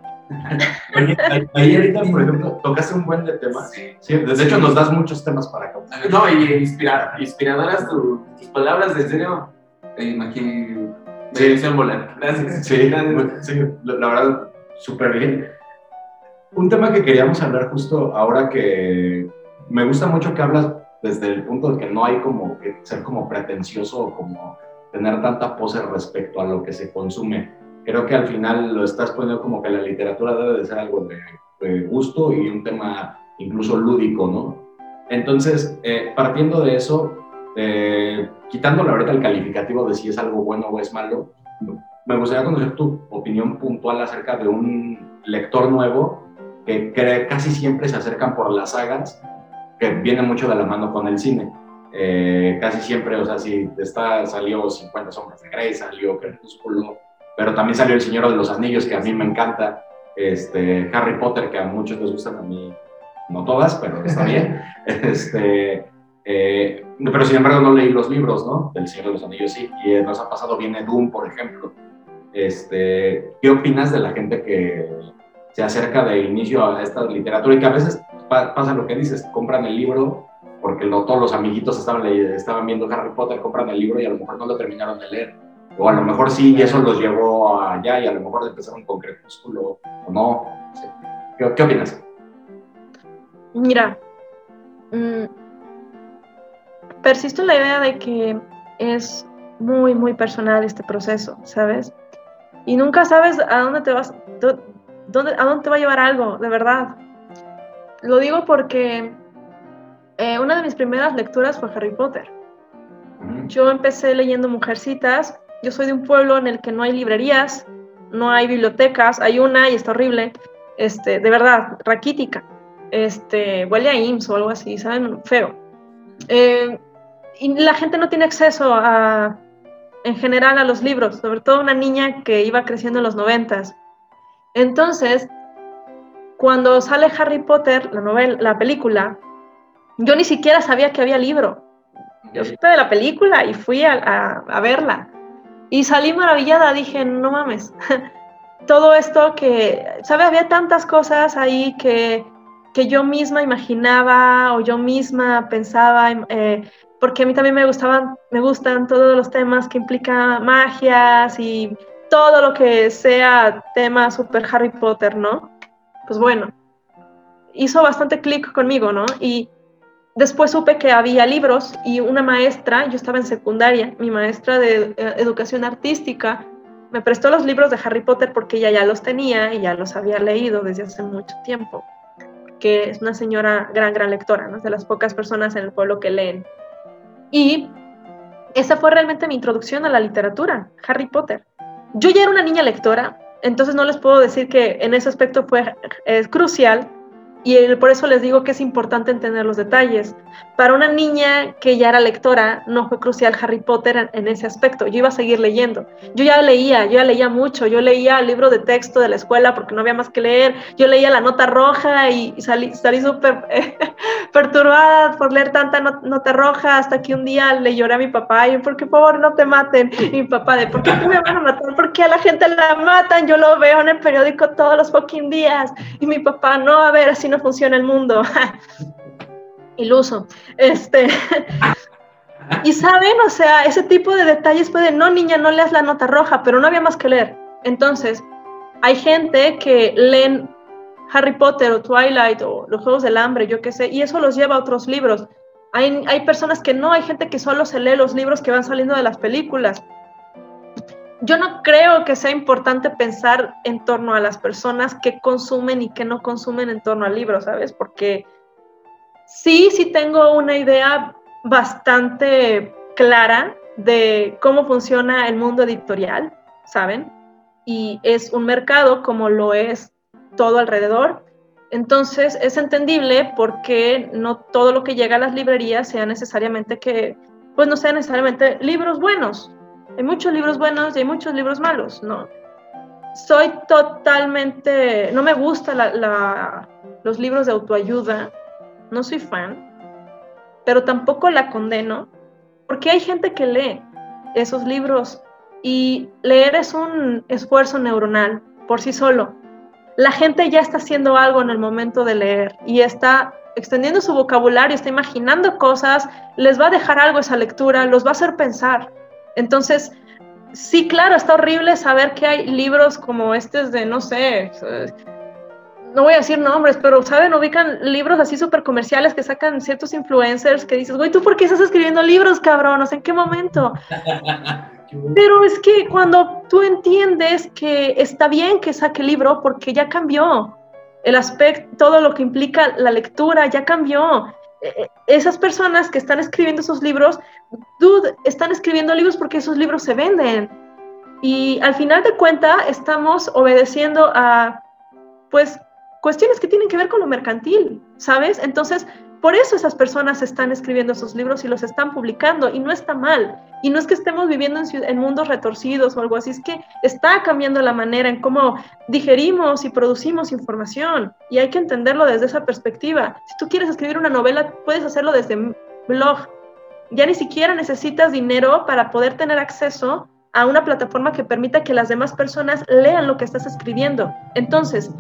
Ahí ahorita, por ejemplo, tocaste un buen de temas. Sí. de hecho, nos das muchos temas para acá. No, y inspira, inspiradoras tus palabras, de serio. Imagínate, sí. volar. Gracias. Sí, sí, la verdad, súper bien un tema que queríamos hablar justo ahora que me gusta mucho que hablas desde el punto de que no hay como que ser como pretencioso o como tener tanta pose respecto a lo que se consume. Creo que al final lo estás poniendo como que la literatura debe de ser algo de, gusto y un tema incluso lúdico, ¿no? Entonces, eh, partiendo de eso, eh, quitándole ahorita el calificativo de si es algo bueno o es malo, me gustaría conocer tu opinión puntual acerca de un lector nuevo que, casi siempre se acercan por las sagas, que viene mucho de la mano con el cine. Eh, casi siempre, o sea, si está, salió 50 sombras de Grey, salió Crepúsculo, pero también salió El Señor de los Anillos, que a mí me encanta, este, Harry Potter, que a muchos les gustan, a mí no todas, pero está bien. *laughs* este, eh, pero sin embargo no leí los libros, ¿no? Del Señor de los Anillos, sí. Y nos ha pasado, viene Doom, por ejemplo. Este, ¿Qué opinas de la gente que se acerca de inicio a esta literatura y que a veces pasa lo que dices, compran el libro porque todos los amiguitos estaban, estaban viendo Harry Potter, compran el libro y a lo mejor no lo terminaron de leer. O a lo mejor sí, y eso los llevó allá y a lo mejor empezaron con Crepúsculo o no. ¿Qué, ¿Qué, opinas? Mira, mm, persisto en la idea de que es muy, muy personal este proceso, ¿sabes? Y nunca sabes a dónde te vas, ¿a dónde te va a llevar algo? De verdad. Lo digo porque eh, una de mis primeras lecturas fue Harry Potter. Yo empecé leyendo Mujercitas. Yo soy de un pueblo en el que no hay librerías, no hay bibliotecas, hay una y está horrible. Este, de verdad, raquítica. Este, huele a IMSS o algo así, ¿saben? Feo. Eh, y la gente no tiene acceso a, en general a los libros, sobre todo una niña que iba creciendo en los noventas. Entonces, cuando sale Harry Potter, la novela, la película, yo ni siquiera sabía que había libro. Yo supe de la película y fui a, verla. Y salí maravillada, dije, no mames, *laughs* todo esto que, ¿sabes? Había tantas cosas ahí que, que yo misma imaginaba o yo misma pensaba, eh, porque a mí también me gustaban, me gustan todos los temas que implican magias y todo lo que sea tema super Harry Potter, ¿no? Pues bueno, hizo bastante clic conmigo, ¿no? Y después supe que había libros y una maestra, yo estaba en secundaria, mi maestra de eh, educación artística, me prestó los libros de Harry Potter porque ella ya los tenía y ya los había leído desde hace mucho tiempo, que es una señora gran, gran lectora, ¿no? de las pocas personas en el pueblo que leen. Y esa fue realmente mi introducción a la literatura, Harry Potter. Yo ya era una niña lectora, entonces no les puedo decir que en ese aspecto fue crucial, y por eso les digo que es importante entender los detalles. Para una niña que ya era lectora, no fue crucial Harry Potter en, ese aspecto. Yo iba a seguir leyendo. Yo ya leía, yo ya leía mucho. Yo leía el libro de texto de la escuela porque no había más que leer. Yo leía la nota roja y, salí, salí súper *laughs* perturbada por leer tanta nota roja hasta que un día le lloré a mi papá y por qué por favor no te maten. Y mi papá de, ¿por qué me van a matar? Porque a la gente la matan. Yo lo veo en el periódico todos los fucking días. Y mi papá, no, a ver, así no funciona el mundo. *laughs* Iluso. Este. *laughs* y saben, o sea, ese tipo de detalles puede, no, niña, no leas la nota roja, pero no había más que leer. Entonces, hay gente que leen Harry Potter o Twilight o los Juegos del Hambre, yo qué sé, y eso los lleva a otros libros. Hay, hay personas que no, hay gente que solo se lee los libros que van saliendo de las películas yo no creo que sea importante pensar en torno a las personas que consumen y que no consumen en torno al libro, ¿sabes? Porque sí, sí tengo una idea bastante clara de cómo funciona el mundo editorial, ¿saben? Y es un mercado como lo es todo alrededor. Entonces es entendible porque no todo lo que llega a las librerías sea necesariamente que, pues no sean necesariamente libros buenos. Hay muchos libros buenos y hay muchos libros malos, ¿no? Soy totalmente, no me gustan los libros de autoayuda, no soy fan, pero tampoco la condeno, porque hay gente que lee esos libros y leer es un esfuerzo neuronal por sí solo. La gente ya está haciendo algo en el momento de leer y está extendiendo su vocabulario, está imaginando cosas, les va a dejar algo esa lectura, los va a hacer pensar. Entonces, sí, claro, está horrible saber que hay libros como estos de, no sé, no voy a decir nombres, pero, ¿saben? Ubican libros así súper comerciales que sacan ciertos influencers que dices, güey, ¿tú por qué estás escribiendo libros, cabrón? No sé en qué momento. *laughs* Pero es que cuando tú entiendes que está bien que saque libro porque ya cambió el aspecto, todo lo que implica la lectura, ya cambió. Esas personas que están escribiendo esos libros, dude, están escribiendo libros porque esos libros se venden. Y al final de cuentas estamos obedeciendo a, pues, cuestiones que tienen que ver con lo mercantil, ¿sabes? Entonces, por eso esas personas están escribiendo esos libros y los están publicando y no está mal. Y no es que estemos viviendo en, mundos retorcidos o algo así, es que está cambiando la manera en cómo digerimos y producimos información y hay que entenderlo desde esa perspectiva. Si tú quieres escribir una novela, puedes hacerlo desde blog. Ya ni siquiera necesitas dinero para poder tener acceso a una plataforma que permita que las demás personas lean lo que estás escribiendo. Entonces,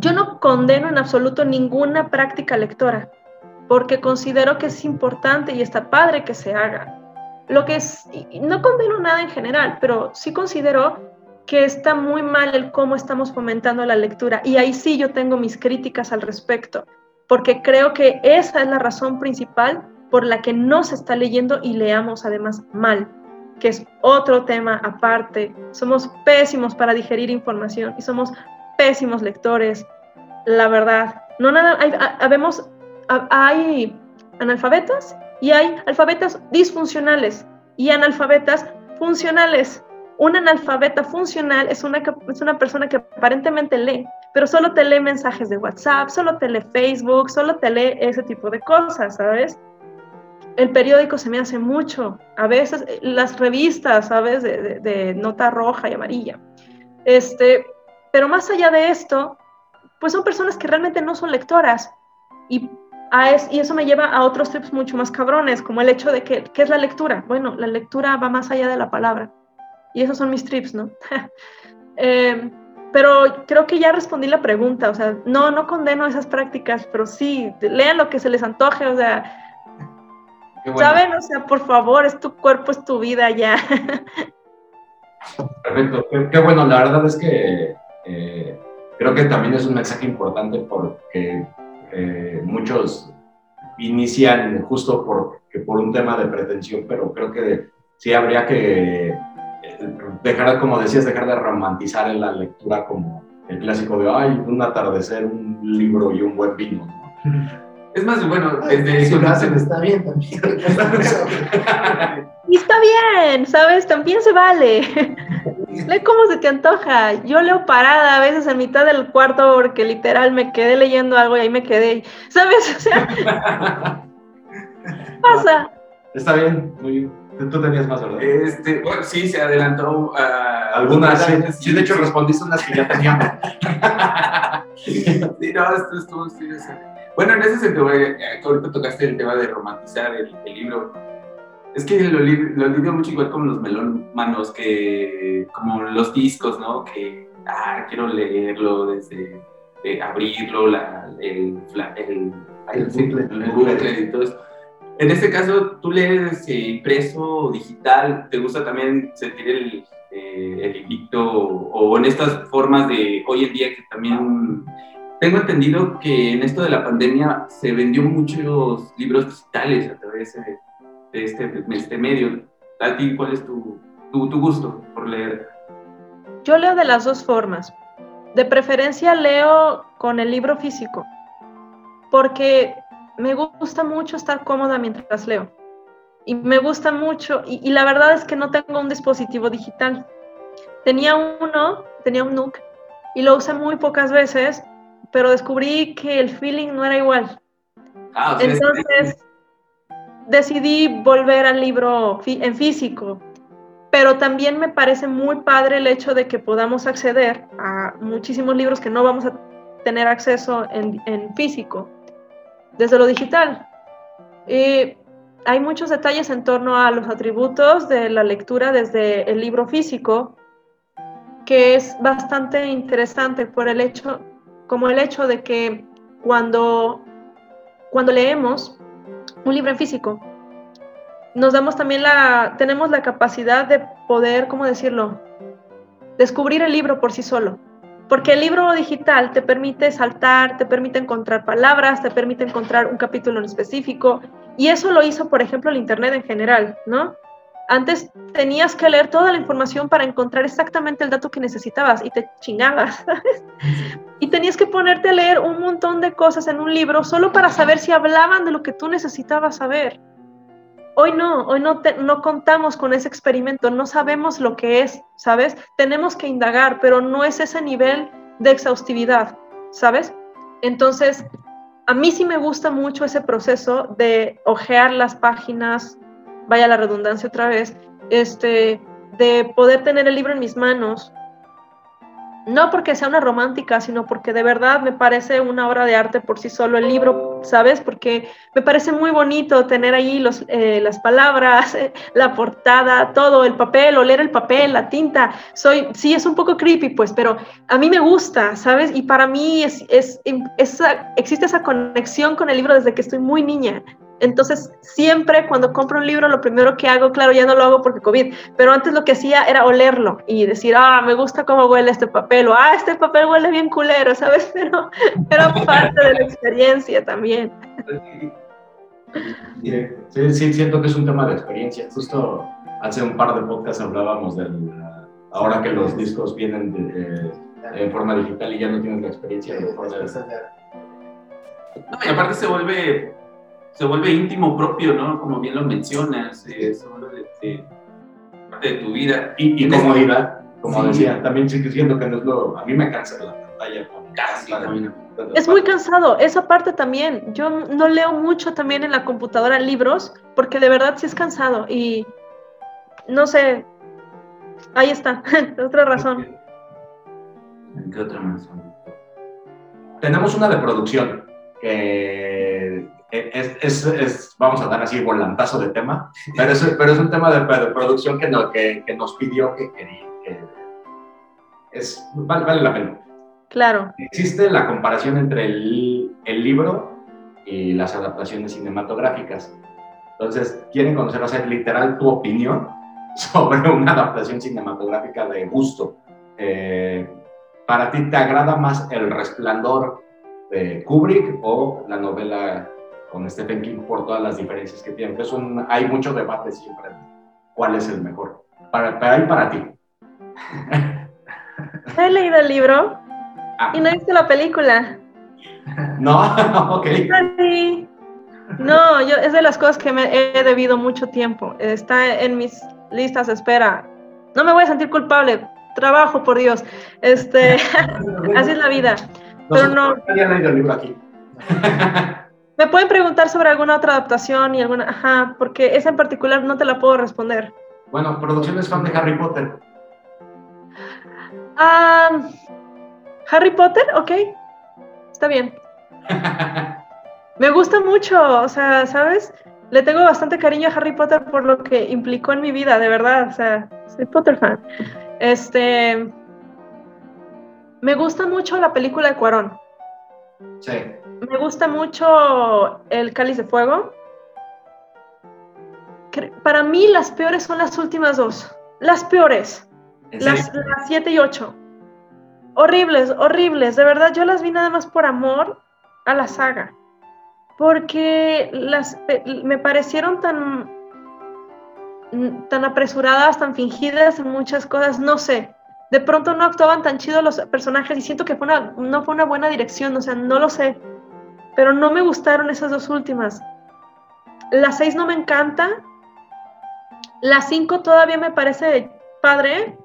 yo no condeno en absoluto ninguna práctica lectora, porque considero que es importante y está padre que se haga. Lo que es, no condeno nada en general, pero sí considero que está muy mal el cómo estamos fomentando la lectura. Y ahí sí yo tengo mis críticas al respecto, porque creo que esa es la razón principal por la que no se está leyendo y leamos además mal, que es otro tema aparte. Somos pésimos para digerir información y somos pésimos lectores, la verdad. No nada, hay, hay analfabetas y hay alfabetas disfuncionales y analfabetas funcionales. Un analfabeta funcional es una, es una persona que aparentemente lee, pero solo te lee mensajes de WhatsApp, solo te lee Facebook, solo te lee ese tipo de cosas, ¿sabes? El periódico se me hace mucho, a veces las revistas, ¿sabes? De, de nota roja y amarilla. Este, pero más allá de esto, pues son personas que realmente no son lectoras. Y, y eso me lleva a otros tips mucho más cabrones, como el hecho de que, ¿qué es la lectura? Bueno, la lectura va más allá de la palabra. Y esos son mis trips, ¿no? *laughs* Eh, pero creo que ya respondí la pregunta, o sea, no, no condeno esas prácticas, pero sí, lean lo que se les antoje, o sea, ¿saben? O sea, por favor, es tu cuerpo, es tu vida ya. *laughs* Perfecto, qué, bueno, la verdad es que eh, creo que también es un mensaje importante porque eh, muchos inician justo por, por un tema de pretensión, pero creo que sí habría que eh, dejar, como decías, dejar de romantizar en la lectura como el clásico de, ay, un atardecer, un libro y un buen vino. *laughs* Es más, bueno, desde... Si lo hacen está bien también. *laughs* *laughs* y está bien, ¿sabes? También se vale. Lee como se te antoja. Yo leo parada a veces en mitad del cuarto porque literal me quedé leyendo algo y ahí me quedé. ¿Sabes? O sea, *laughs* pasa. Está bien, muy bien. Tú tenías más, ¿verdad? Este, bueno, sí, se adelantó a... Algunas, sí, sí, de hecho respondiste unas que ya teníamos. *laughs* sí, no, esto estuvo... Sí, bueno, en ese sentido, eh, ahorita tocaste el tema de romantizar el, el libro es que lo, lo lidio mucho igual como los melómanos, que como los discos, ¿no? Que, ah, quiero leerlo desde abrirlo, la, el, el, el, En este caso, ¿tú lees eh, impreso o digital? ¿Te gusta también sentir el, eh, el invicto o, en estas formas de hoy en día que también... Tengo entendido que en esto de la pandemia se vendió muchos libros digitales a través de de este, este medio. ¿A ti cuál es tu, tu, tu gusto por leer? Yo leo de las dos formas. De preferencia leo con el libro físico, porque me gusta mucho estar cómoda mientras leo. y me gusta mucho. Y, y la verdad es que no tengo un dispositivo digital. Tenía uno, tenía un NUC, y lo usé muy pocas veces, pero descubrí que el feeling no era igual. Ah, o sea, es- Entonces decidí volver al libro en físico, pero también me parece muy padre el hecho de que podamos acceder a muchísimos libros que no vamos a tener acceso en, en físico desde lo digital. Hay muchos detalles en torno a los atributos de la lectura desde el libro físico que es bastante interesante por el hecho, como el hecho de que cuando, cuando leemos un libro en físico, nos damos también la, tenemos la capacidad de poder, ¿cómo decirlo? Descubrir el libro por sí solo. Porque el libro digital te permite saltar, te permite encontrar palabras, te permite encontrar un capítulo en específico. Y eso lo hizo, por ejemplo, el Internet en general, ¿no? Antes tenías que leer toda la información para encontrar exactamente el dato que necesitabas y te chingabas, ¿sabes? Y tenías que ponerte a leer un montón de cosas en un libro solo para saber si hablaban de lo que tú necesitabas saber. Hoy no, hoy no, te- no contamos con ese experimento, no sabemos lo que es, ¿sabes? Tenemos que indagar, pero no es ese nivel de exhaustividad, ¿sabes? Entonces, a mí sí me gusta mucho ese proceso de ojear las páginas, vaya la redundancia otra vez, este, de poder tener el libro en mis manos, no porque sea una romántica, sino porque de verdad me parece una obra de arte por sí solo el libro, ¿sabes? Porque me parece muy bonito tener ahí los, eh, las palabras, *laughs* la portada, todo, el papel, oler el papel, la tinta. Soy, sí, es un poco creepy, pues, pero a mí me gusta, ¿sabes? Y para mí es, es, esa, existe esa conexión con el libro desde que estoy muy niña. Entonces, siempre cuando compro un libro, lo primero que hago, claro, ya no lo hago porque COVID, pero antes lo que hacía era olerlo y decir, ah, me gusta cómo huele este papel, o ah, este papel huele bien culero, ¿sabes? *laughs* Pero era parte de la experiencia también. Sí, sí, siento que es un tema de experiencia. Justo hace un par de podcasts hablábamos del. Ahora que los discos vienen de, en forma digital y ya no tienes la experiencia de forma de. No, y aparte se vuelve, se vuelve íntimo propio, ¿no? Como bien lo mencionas, eh, se vuelve de- parte de tu vida. Y, y comodidad, como Sí. decía, también sí que siento que no es lo. A mí me cansa la pantalla. con- Casi, también. Es muy cansado, esa parte también. Yo no leo mucho también en la computadora libros porque de verdad sí es cansado y no sé, ahí está, *laughs* otra razón. ¿En qué otra más? Tenemos una de producción que es, es- es- vamos a dar así volantazo de tema, pero es, pero es un tema de, de producción que, no- que, que nos pidió que, quería- que es, vale, vale la pena. Claro, Existe la comparación entre el, el libro y las adaptaciones cinematográficas. Entonces, quieren conocer, o sea, literal tu opinión *laughs* sobre una adaptación cinematográfica de gusto. Eh, ¿Para ti te agrada más El Resplandor de Kubrick o la novela con Stephen King por todas las diferencias que tienen? Es un, hay mucho debate siempre cuál es el mejor. Para, para, para ti. he leído el libro Ah, y no he visto la película. no, *laughs* ok. Ay, No, yo es de las cosas que me he debido mucho tiempo. Está en mis listas de espera. No me voy a sentir culpable. Trabajo, por Dios. Este, *laughs* así es la vida. Pero no. Ya *laughs* Me pueden preguntar sobre alguna otra adaptación y alguna, ajá, porque esa en particular no te la puedo responder. Bueno, producciones fan de Harry Potter. Ah, Harry Potter, ok, está bien. *laughs* Me gusta mucho, o sea, ¿sabes? Le tengo bastante cariño a Harry Potter por lo que implicó en mi vida, de verdad, o sea, soy Potter fan. Este, me gusta mucho la película de Cuarón. Sí. Me gusta mucho El Cáliz de Fuego. Para mí las peores son las últimas dos. Las peores. ¿En Las serio? 7 y 8. Horribles, horribles. De verdad, yo las vi nada más por amor a la saga. Porque las, pe- me parecieron tan, tan apresuradas, tan fingidas en muchas cosas. No sé. De pronto no actuaban tan chido los personajes y siento que fue una, no fue una buena dirección. O sea, no lo sé. Pero no me gustaron esas dos últimas. La 6 no me encanta. La 5 todavía me parece padre.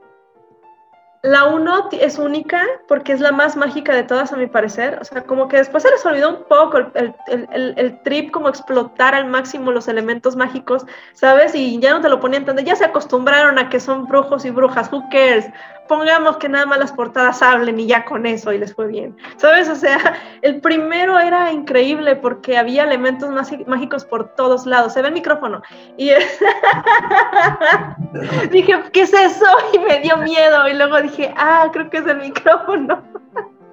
La 1 es única porque es la más mágica de todas, a mi parecer. O sea, como que después se les olvidó un poco el, el, el, el, trip, como explotar al máximo los elementos mágicos, ¿sabes? Y ya no te lo ponían tanto. Ya se acostumbraron a que son brujos y brujas. Who cares? Pongamos que nada más las portadas hablen y ya con eso y les fue bien. ¿Sabes? O sea, el primero era increíble porque había elementos mágicos por todos lados. Se ve el micrófono. Y *laughs* dije, ¿qué es eso? *laughs* Y me dio miedo. Y luego dije, ah, creo que es el micrófono.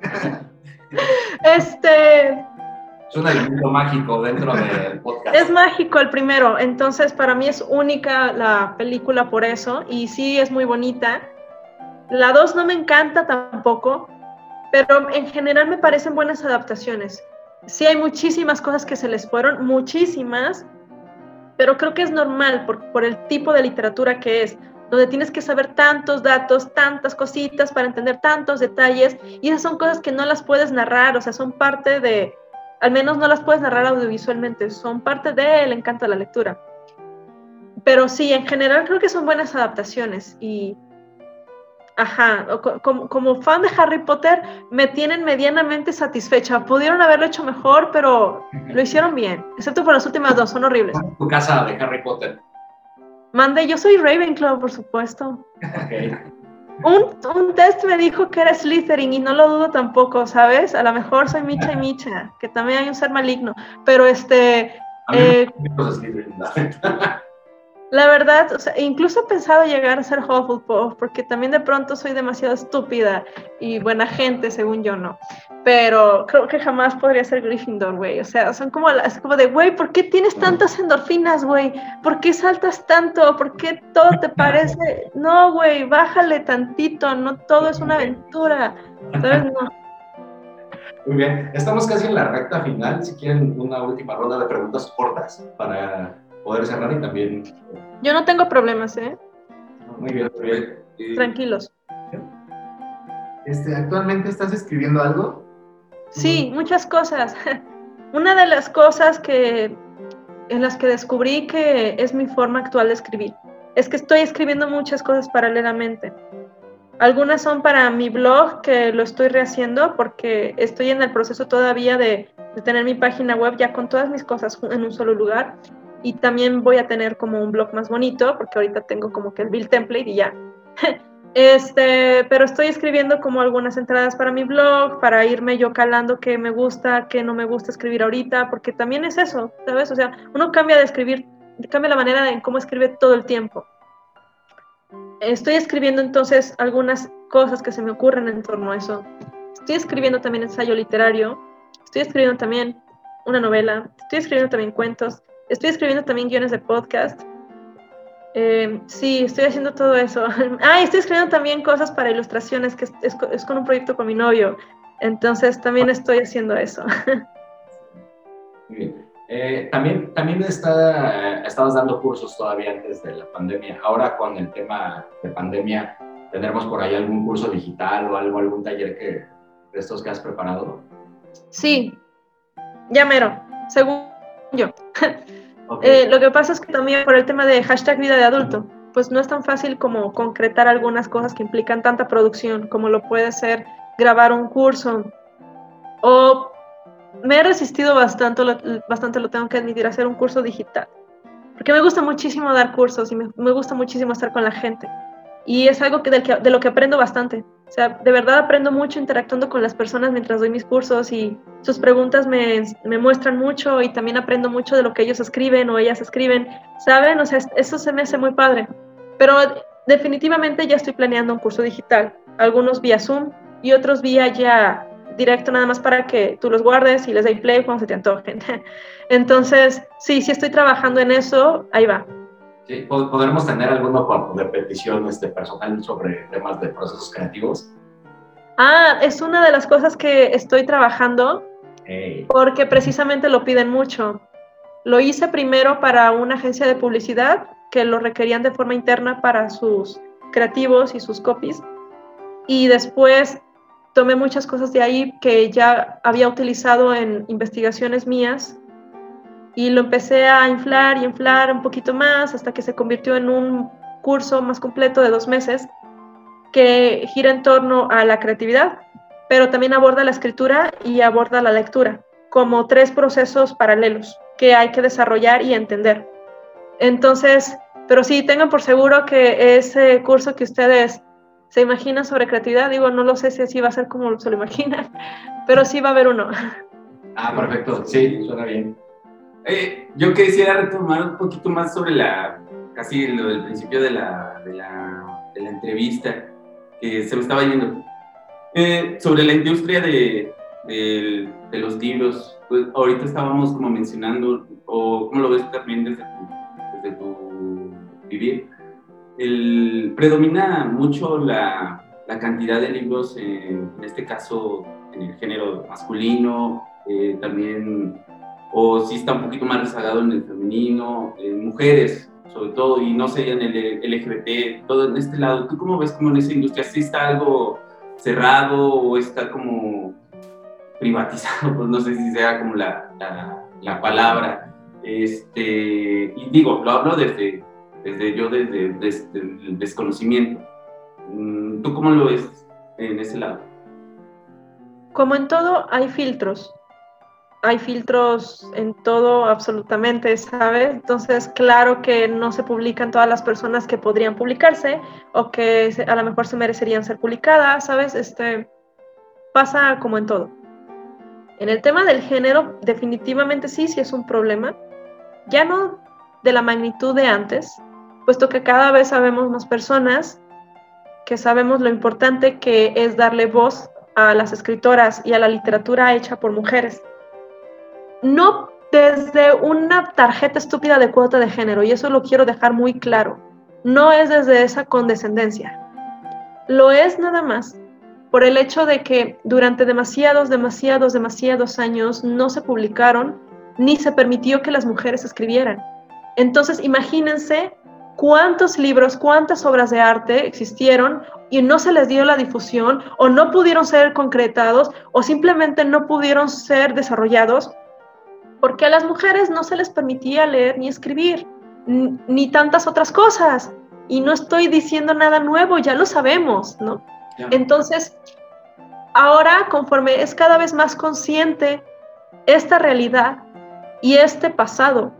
*laughs* este. Es un elemento mágico dentro del podcast. Es mágico el primero, entonces para mí es única la película por eso y sí es muy bonita. La 2 no me encanta tampoco, pero en general me parecen buenas adaptaciones. Sí hay muchísimas cosas que se les fueron, muchísimas, pero creo que es normal por, el tipo de literatura que es, donde tienes que saber tantos datos, tantas cositas para entender tantos detalles, y esas son cosas que no las puedes narrar, o sea, son parte de, al menos no las puedes narrar audiovisualmente, son parte del encanto de la lectura. Pero sí, en general creo que son buenas adaptaciones y Ajá, como, como, fan de Harry Potter me tienen medianamente satisfecha. Pudieron haberlo hecho mejor, pero lo hicieron bien, excepto por las últimas dos, son horribles. Tu casa de Harry Potter. Mande, yo soy Ravenclaw, por supuesto. Un, un, test me dijo que era Slytherin y no lo dudo tampoco, ¿sabes? A lo mejor soy Micha y *laughs* Micha, que también hay un ser maligno, pero este... Eh, la verdad, o sea, incluso he pensado llegar a ser Hufflepuff, porque también de pronto soy demasiado estúpida y buena gente, según yo, ¿no? Pero creo que jamás podría ser Gryffindor, güey. O sea, son como, las, como de, güey, ¿por qué tienes tantas endorfinas, güey? ¿Por qué saltas tanto? ¿Por qué todo te parece? No, güey, bájale tantito, no todo es una aventura. ¿Sabes? No. Muy bien, estamos casi en la recta final. Si quieren una última ronda de preguntas cortas para poder cerrar y también... Yo no tengo problemas, ¿eh? Muy bien, muy bien. Tranquilos. Este, ¿Actualmente estás escribiendo algo? Sí, muchas cosas. *laughs* Una de las cosas que en las que descubrí que es mi forma actual de escribir es que estoy escribiendo muchas cosas paralelamente. Algunas son para mi blog, que lo estoy rehaciendo porque estoy en el proceso todavía de, de tener mi página web ya con todas mis cosas en un solo lugar y también voy a tener como un blog más bonito, porque ahorita tengo como que el build template y ya. *laughs* Este, pero estoy escribiendo como algunas entradas para mi blog, para irme yo calando qué me gusta, qué no me gusta escribir ahorita, porque también es eso, ¿sabes? O sea, uno cambia de escribir, cambia la manera en cómo escribe todo el tiempo. Estoy escribiendo entonces algunas cosas que se me ocurren en torno a eso. Estoy escribiendo también ensayo literario, estoy escribiendo también una novela, estoy escribiendo también cuentos, Estoy escribiendo también guiones de podcast. Eh, sí, estoy haciendo todo eso. *laughs* ah, estoy escribiendo también cosas para ilustraciones, que es, con un proyecto con mi novio. Entonces también estoy haciendo eso. *laughs* Muy bien. Eh, también también está, estabas dando cursos todavía antes de la pandemia. Ahora con el tema de pandemia, ¿tendremos por ahí algún curso digital o algo, algún taller que, de estos que has preparado? Sí, ya mero, según yo. *laughs* Eh, lo que pasa es que también por el tema de hashtag vida de adulto, pues no es tan fácil como concretar algunas cosas que implican tanta producción como lo puede ser grabar un curso. O me he resistido bastante, bastante lo tengo que admitir, hacer un curso digital. Porque me gusta muchísimo dar cursos y me, me gusta muchísimo estar con la gente. Y es algo que, de lo que aprendo bastante. O sea, de verdad aprendo mucho interactuando con las personas mientras doy mis cursos y sus preguntas me, me, muestran mucho y también aprendo mucho de lo que ellos escriben o ellas escriben, ¿saben? O sea, eso se me hace muy padre. Pero definitivamente ya estoy planeando un curso digital, algunos vía Zoom y otros vía ya directo nada más para que tú los guardes y les dé play cuando se te antojen. *laughs* Entonces, sí, sí estoy trabajando en eso, ahí va. Sí, ¿Podremos tener alguna de petición este, personal sobre temas de procesos creativos? Ah, es una de las cosas que estoy trabajando porque precisamente lo piden mucho. Lo hice primero para una agencia de publicidad que lo requerían de forma interna para sus creativos y sus copies. Y después tomé muchas cosas de ahí que ya había utilizado en investigaciones mías y lo empecé a inflar y inflar un poquito más hasta que se convirtió en un curso más completo de dos meses que gira en torno a la creatividad, pero también aborda la escritura y aborda la lectura como tres procesos paralelos que hay que desarrollar y entender. Entonces, pero sí, tengan por seguro que ese curso que ustedes se imaginan sobre creatividad, digo, no lo sé si así va a ser como se lo imaginan, *laughs* pero sí va a haber uno. Ah, perfecto, sí, suena bien. Eh, yo quisiera retomar un poquito más sobre la, casi lo del principio de la, de la, de la entrevista, que se me estaba yendo. Eh, sobre la industria de, de, de, los libros, pues ahorita estábamos como mencionando, o cómo lo ves también desde tu, desde tu vivir, el, predomina mucho la, la, cantidad de libros, en, en, este caso en el género masculino, eh, también, o si está un poquito más rezagado en el femenino, en mujeres sobre todo, y no sé, en el LGBT, todo en este lado. ¿Tú cómo ves como en esa industria? ¿Sí está algo cerrado o está como privatizado? *laughs* Pues no sé si sea como la, la, la palabra. Este, y digo, lo hablo desde, desde yo, desde, desde el desconocimiento. Mm, ¿Tú cómo lo ves en ese lado? Como en todo, hay filtros hay filtros en todo absolutamente, ¿sabes? Entonces, claro que no se publican todas las personas que podrían publicarse o que a lo mejor se merecerían ser publicadas, ¿sabes? Este pasa como en todo. En el tema del género, definitivamente sí, sí es un problema. Ya no de la magnitud de antes, puesto que cada vez sabemos más personas que sabemos lo importante que es darle voz a las escritoras y a la literatura hecha por mujeres no desde una tarjeta estúpida de cuota de género, y eso lo quiero dejar muy claro. No es desde esa condescendencia. Lo es nada más por el hecho de que durante demasiados, demasiados, demasiados años no se publicaron ni se permitió que las mujeres escribieran. Entonces, imagínense cuántos libros, cuántas obras de arte existieron y no se les dio la difusión o no pudieron ser concretados o simplemente no pudieron ser desarrollados porque a las mujeres no se les permitía leer ni escribir, ni tantas otras cosas. Y no estoy diciendo nada nuevo, ya lo sabemos, ¿no? Entonces, ahora conforme es cada vez más consciente esta realidad y este pasado,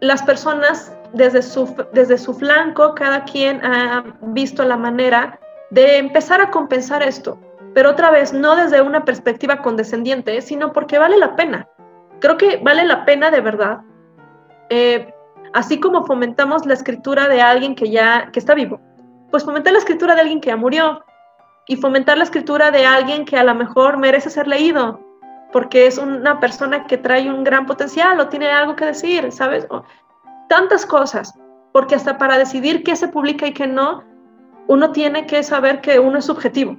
las personas desde su, desde su flanco, cada quien ha visto la manera de empezar a compensar esto, pero otra vez no desde una perspectiva condescendiente, sino porque vale la pena creo que vale la pena de verdad, eh, así como fomentamos la escritura de alguien que ya que está vivo, pues fomentar la escritura de alguien que ya murió y fomentar la escritura de alguien que a lo mejor merece ser leído, porque es una persona que trae un gran potencial o tiene algo que decir, ¿sabes? O, tantas cosas, porque hasta para decidir qué se publica y qué no, uno tiene que saber que uno es subjetivo.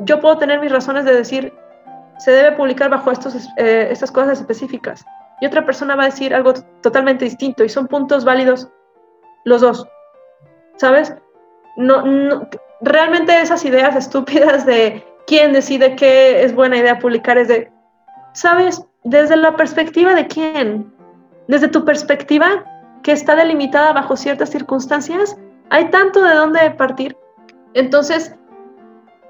Yo puedo tener mis razones de decir, se debe publicar bajo estos, eh, estas cosas específicas. Y otra persona va a decir algo totalmente distinto y son puntos válidos los dos. ¿Sabes? No, no, realmente esas ideas estúpidas de quién decide qué es buena idea publicar es de, ¿sabes? Desde la perspectiva de quién. Desde tu perspectiva, que está delimitada bajo ciertas circunstancias, hay tanto de dónde partir. Entonces,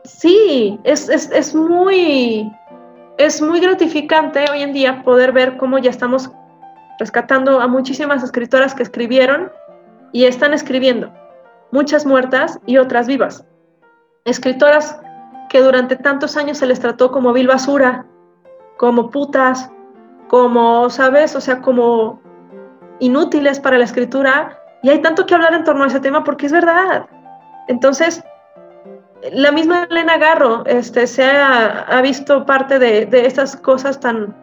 sí, es, es, es muy es muy gratificante hoy en día poder ver cómo ya estamos rescatando a muchísimas escritoras que escribieron y están escribiendo, muchas muertas y otras vivas. Escritoras que durante tantos años se les trató como vil basura, como putas, como, ¿sabes? O sea, como inútiles para la escritura. Y hay tanto que hablar en torno a ese tema porque es verdad. Entonces, la misma Elena Garro este, se ha, visto parte de, de, estas cosas tan,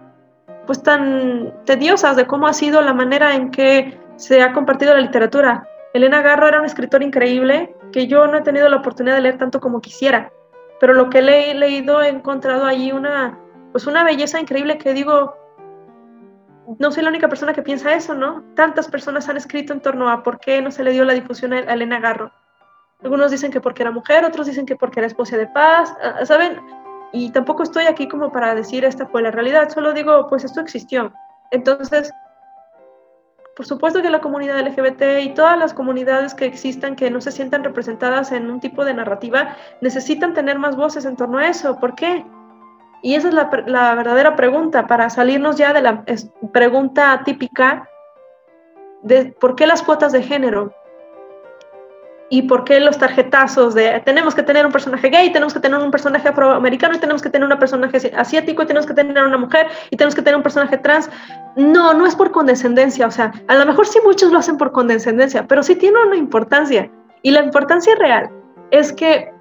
pues tan tediosas de cómo ha sido la manera en que se ha compartido la literatura. Elena Garro era una escritora increíble que yo no he tenido la oportunidad de leer tanto como quisiera, pero lo que he leído he encontrado allí una, pues una belleza increíble que digo, no soy la única persona que piensa eso, ¿no? Tantas personas han escrito en torno a por qué no se le dio la difusión a Elena Garro. Algunos dicen que porque era mujer, otros dicen que porque era esposa de paz, ah, ¿saben? Y tampoco estoy aquí como para decir esta fue la realidad, solo digo, pues esto existió. Entonces, por supuesto que la comunidad LGBT y todas las comunidades que existan que no se sientan representadas en un tipo de narrativa necesitan tener más voces en torno a eso. ¿Por qué? Y esa es la, la verdadera pregunta para salirnos ya de la pregunta típica de por qué las cuotas de género y por qué los tarjetazos de tenemos que tener un personaje gay, tenemos que tener un personaje afroamericano tenemos que tener un personaje asiático tenemos que tener una mujer y tenemos que tener un personaje trans. No, no es por condescendencia, o sea, a lo mejor sí muchos lo hacen por condescendencia, pero sí tiene una importancia. Y la importancia real es que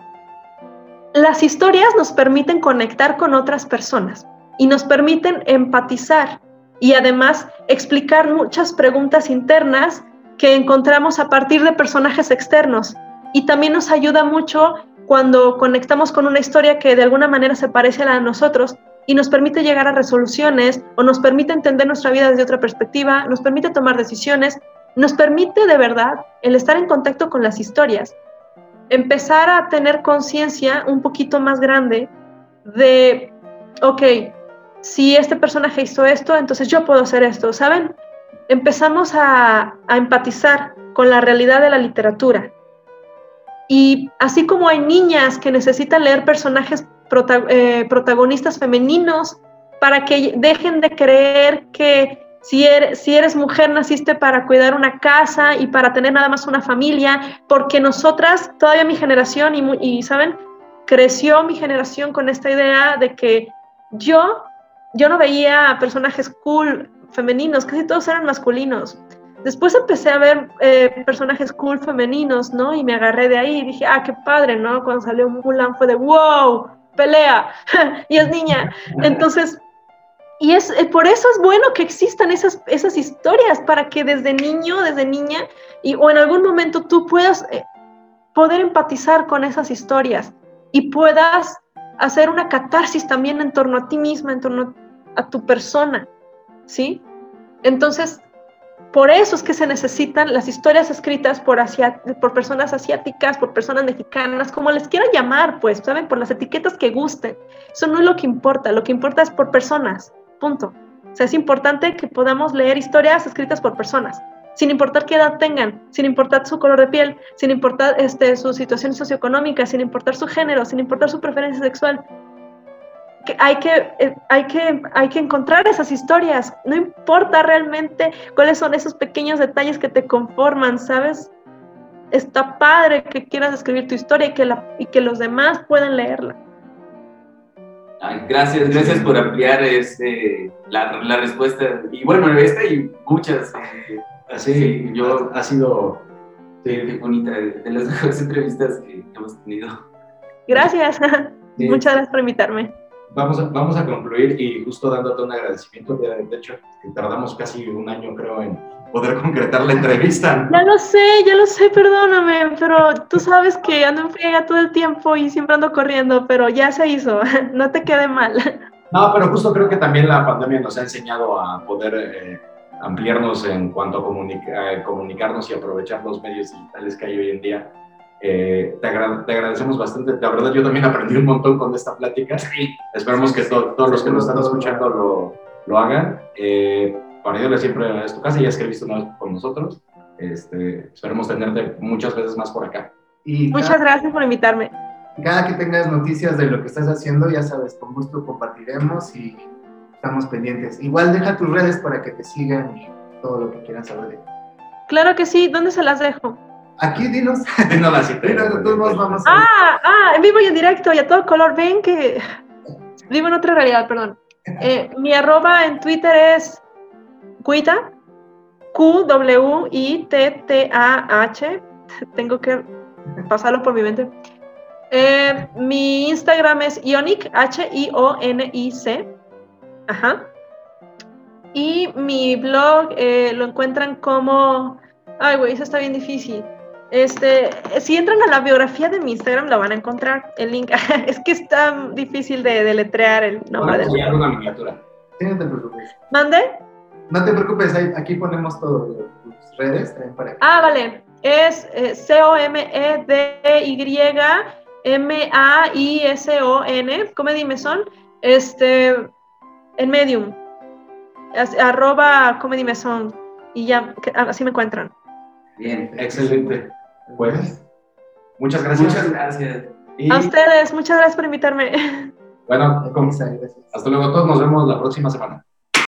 las historias nos permiten conectar con otras personas y nos permiten empatizar y además explicar muchas preguntas internas que encontramos a partir de personajes externos. Y también nos ayuda mucho cuando conectamos con una historia que de alguna manera se parece a la de nosotros y nos permite llegar a resoluciones o nos permite entender nuestra vida desde otra perspectiva, nos permite tomar decisiones, nos permite de verdad el estar en contacto con las historias, empezar a tener conciencia un poquito más grande de, ok, si este personaje hizo esto, entonces yo puedo hacer esto, ¿saben? Empezamos a, empatizar con la realidad de la literatura. Y así como hay niñas que necesitan leer personajes eh, protagonistas femeninos para que dejen de creer que si eres, si eres, mujer naciste para cuidar una casa y para tener nada más una familia, porque nosotras, todavía mi generación, y, y ¿saben? Creció mi generación con esta idea de que yo, yo no veía personajes cool femeninos, casi todos eran masculinos. Después empecé a ver eh, personajes cool femeninos, ¿no? Y me agarré de ahí y dije, ah, qué padre, ¿no? Cuando salió Mulan fue de, wow, pelea, *laughs* y es niña. Entonces, y es eh, por eso es bueno que existan esas, esas historias, para que desde niño, desde niña, y, o en algún momento tú puedas eh, poder empatizar con esas historias y puedas hacer una catarsis también en torno a ti misma, en torno a tu persona. ¿sí? Entonces, por eso es que se necesitan las historias escritas por, por personas asiáticas, por personas mexicanas, como les quieran llamar, pues, ¿saben? Por las etiquetas que gusten. Eso no es lo que importa, lo que importa es por personas, punto. O sea, es importante que podamos leer historias escritas por personas, sin importar qué edad tengan, sin importar su color de piel, sin importar este, su situación socioeconómica, sin importar su género, sin importar su preferencia sexual hay que, eh, hay, que, hay que encontrar esas historias. No importa realmente cuáles son esos pequeños detalles que te conforman, ¿sabes? Está padre que quieras escribir tu historia y que, la, y que los demás puedan leerla. gracias, gracias por ampliar este, la, la, respuesta. Y bueno, esta y muchas. Eh, así, yo ha sido sí, bonita, de las *laughs* mejores entrevistas que hemos tenido. Gracias. *laughs* Muchas gracias por invitarme vamos a, vamos a concluir y justo dándote un agradecimiento. De, hecho, tardamos casi un año, creo, en poder *laughs* concretar la entrevista. Ya lo sé, ya lo sé, perdóname, pero tú sabes que ando en friega todo el tiempo y siempre ando corriendo, pero ya se hizo, *laughs* no te quede mal. No, pero justo creo que también la pandemia nos ha enseñado a poder eh, ampliarnos en cuanto a comunicarnos y aprovechar los medios digitales que hay hoy en día eh, te, agradecemos bastante. La verdad, yo también *laughs* aprendí un montón con esta plática. Esperemos que todos los que nos están escuchando lo, lo hagan. Eh, para ello, siempre a tu casa, ya es que he visto una vez con nosotros. Este, esperemos tenerte muchas veces más por acá. Y Muchas gracias por invitarme. Cada que tengas noticias de lo que estás haciendo, ya sabes, con gusto compartiremos y estamos pendientes. Igual deja tus redes para que te sigan y todo lo que quieran saber de ti. Claro que sí, ¿dónde se las dejo? Aquí dinos. dinos vamos ah, ah, en vivo y en directo y a todo color. Ven que *laughs* vivo en otra realidad, perdón. *laughs* Eh, mi arroba en Twitter es Cuita, Q-W-I-T-T-A-H. *laughs* Tengo que pasarlo por mi mente. Eh, mi Instagram es Ionic, H-I-O-N-I-C. Ajá. Y mi blog eh, lo encuentran como. Ay, güey, eso está bien difícil. Este, si entran a la biografía de mi Instagram la van a encontrar, el link. *laughs* es que es tan difícil de deletrear el nombre de una miniatura. Sí, no te preocupes. ¿Mande? No te preocupes, aquí ponemos todo, tus redes para Ah, vale. Es eh, C-O-M-E-D-Y-M-A-I-S-O-N, Comedy Mesón, este, en Medium. as- arroba Comedy Maison y ya, así me encuentran. Bien. Excelente. Pues, muchas gracias. Muchas gracias. Y A ustedes, muchas gracias por invitarme. bueno, con- hasta luego a todos. Nos vemos la próxima semana.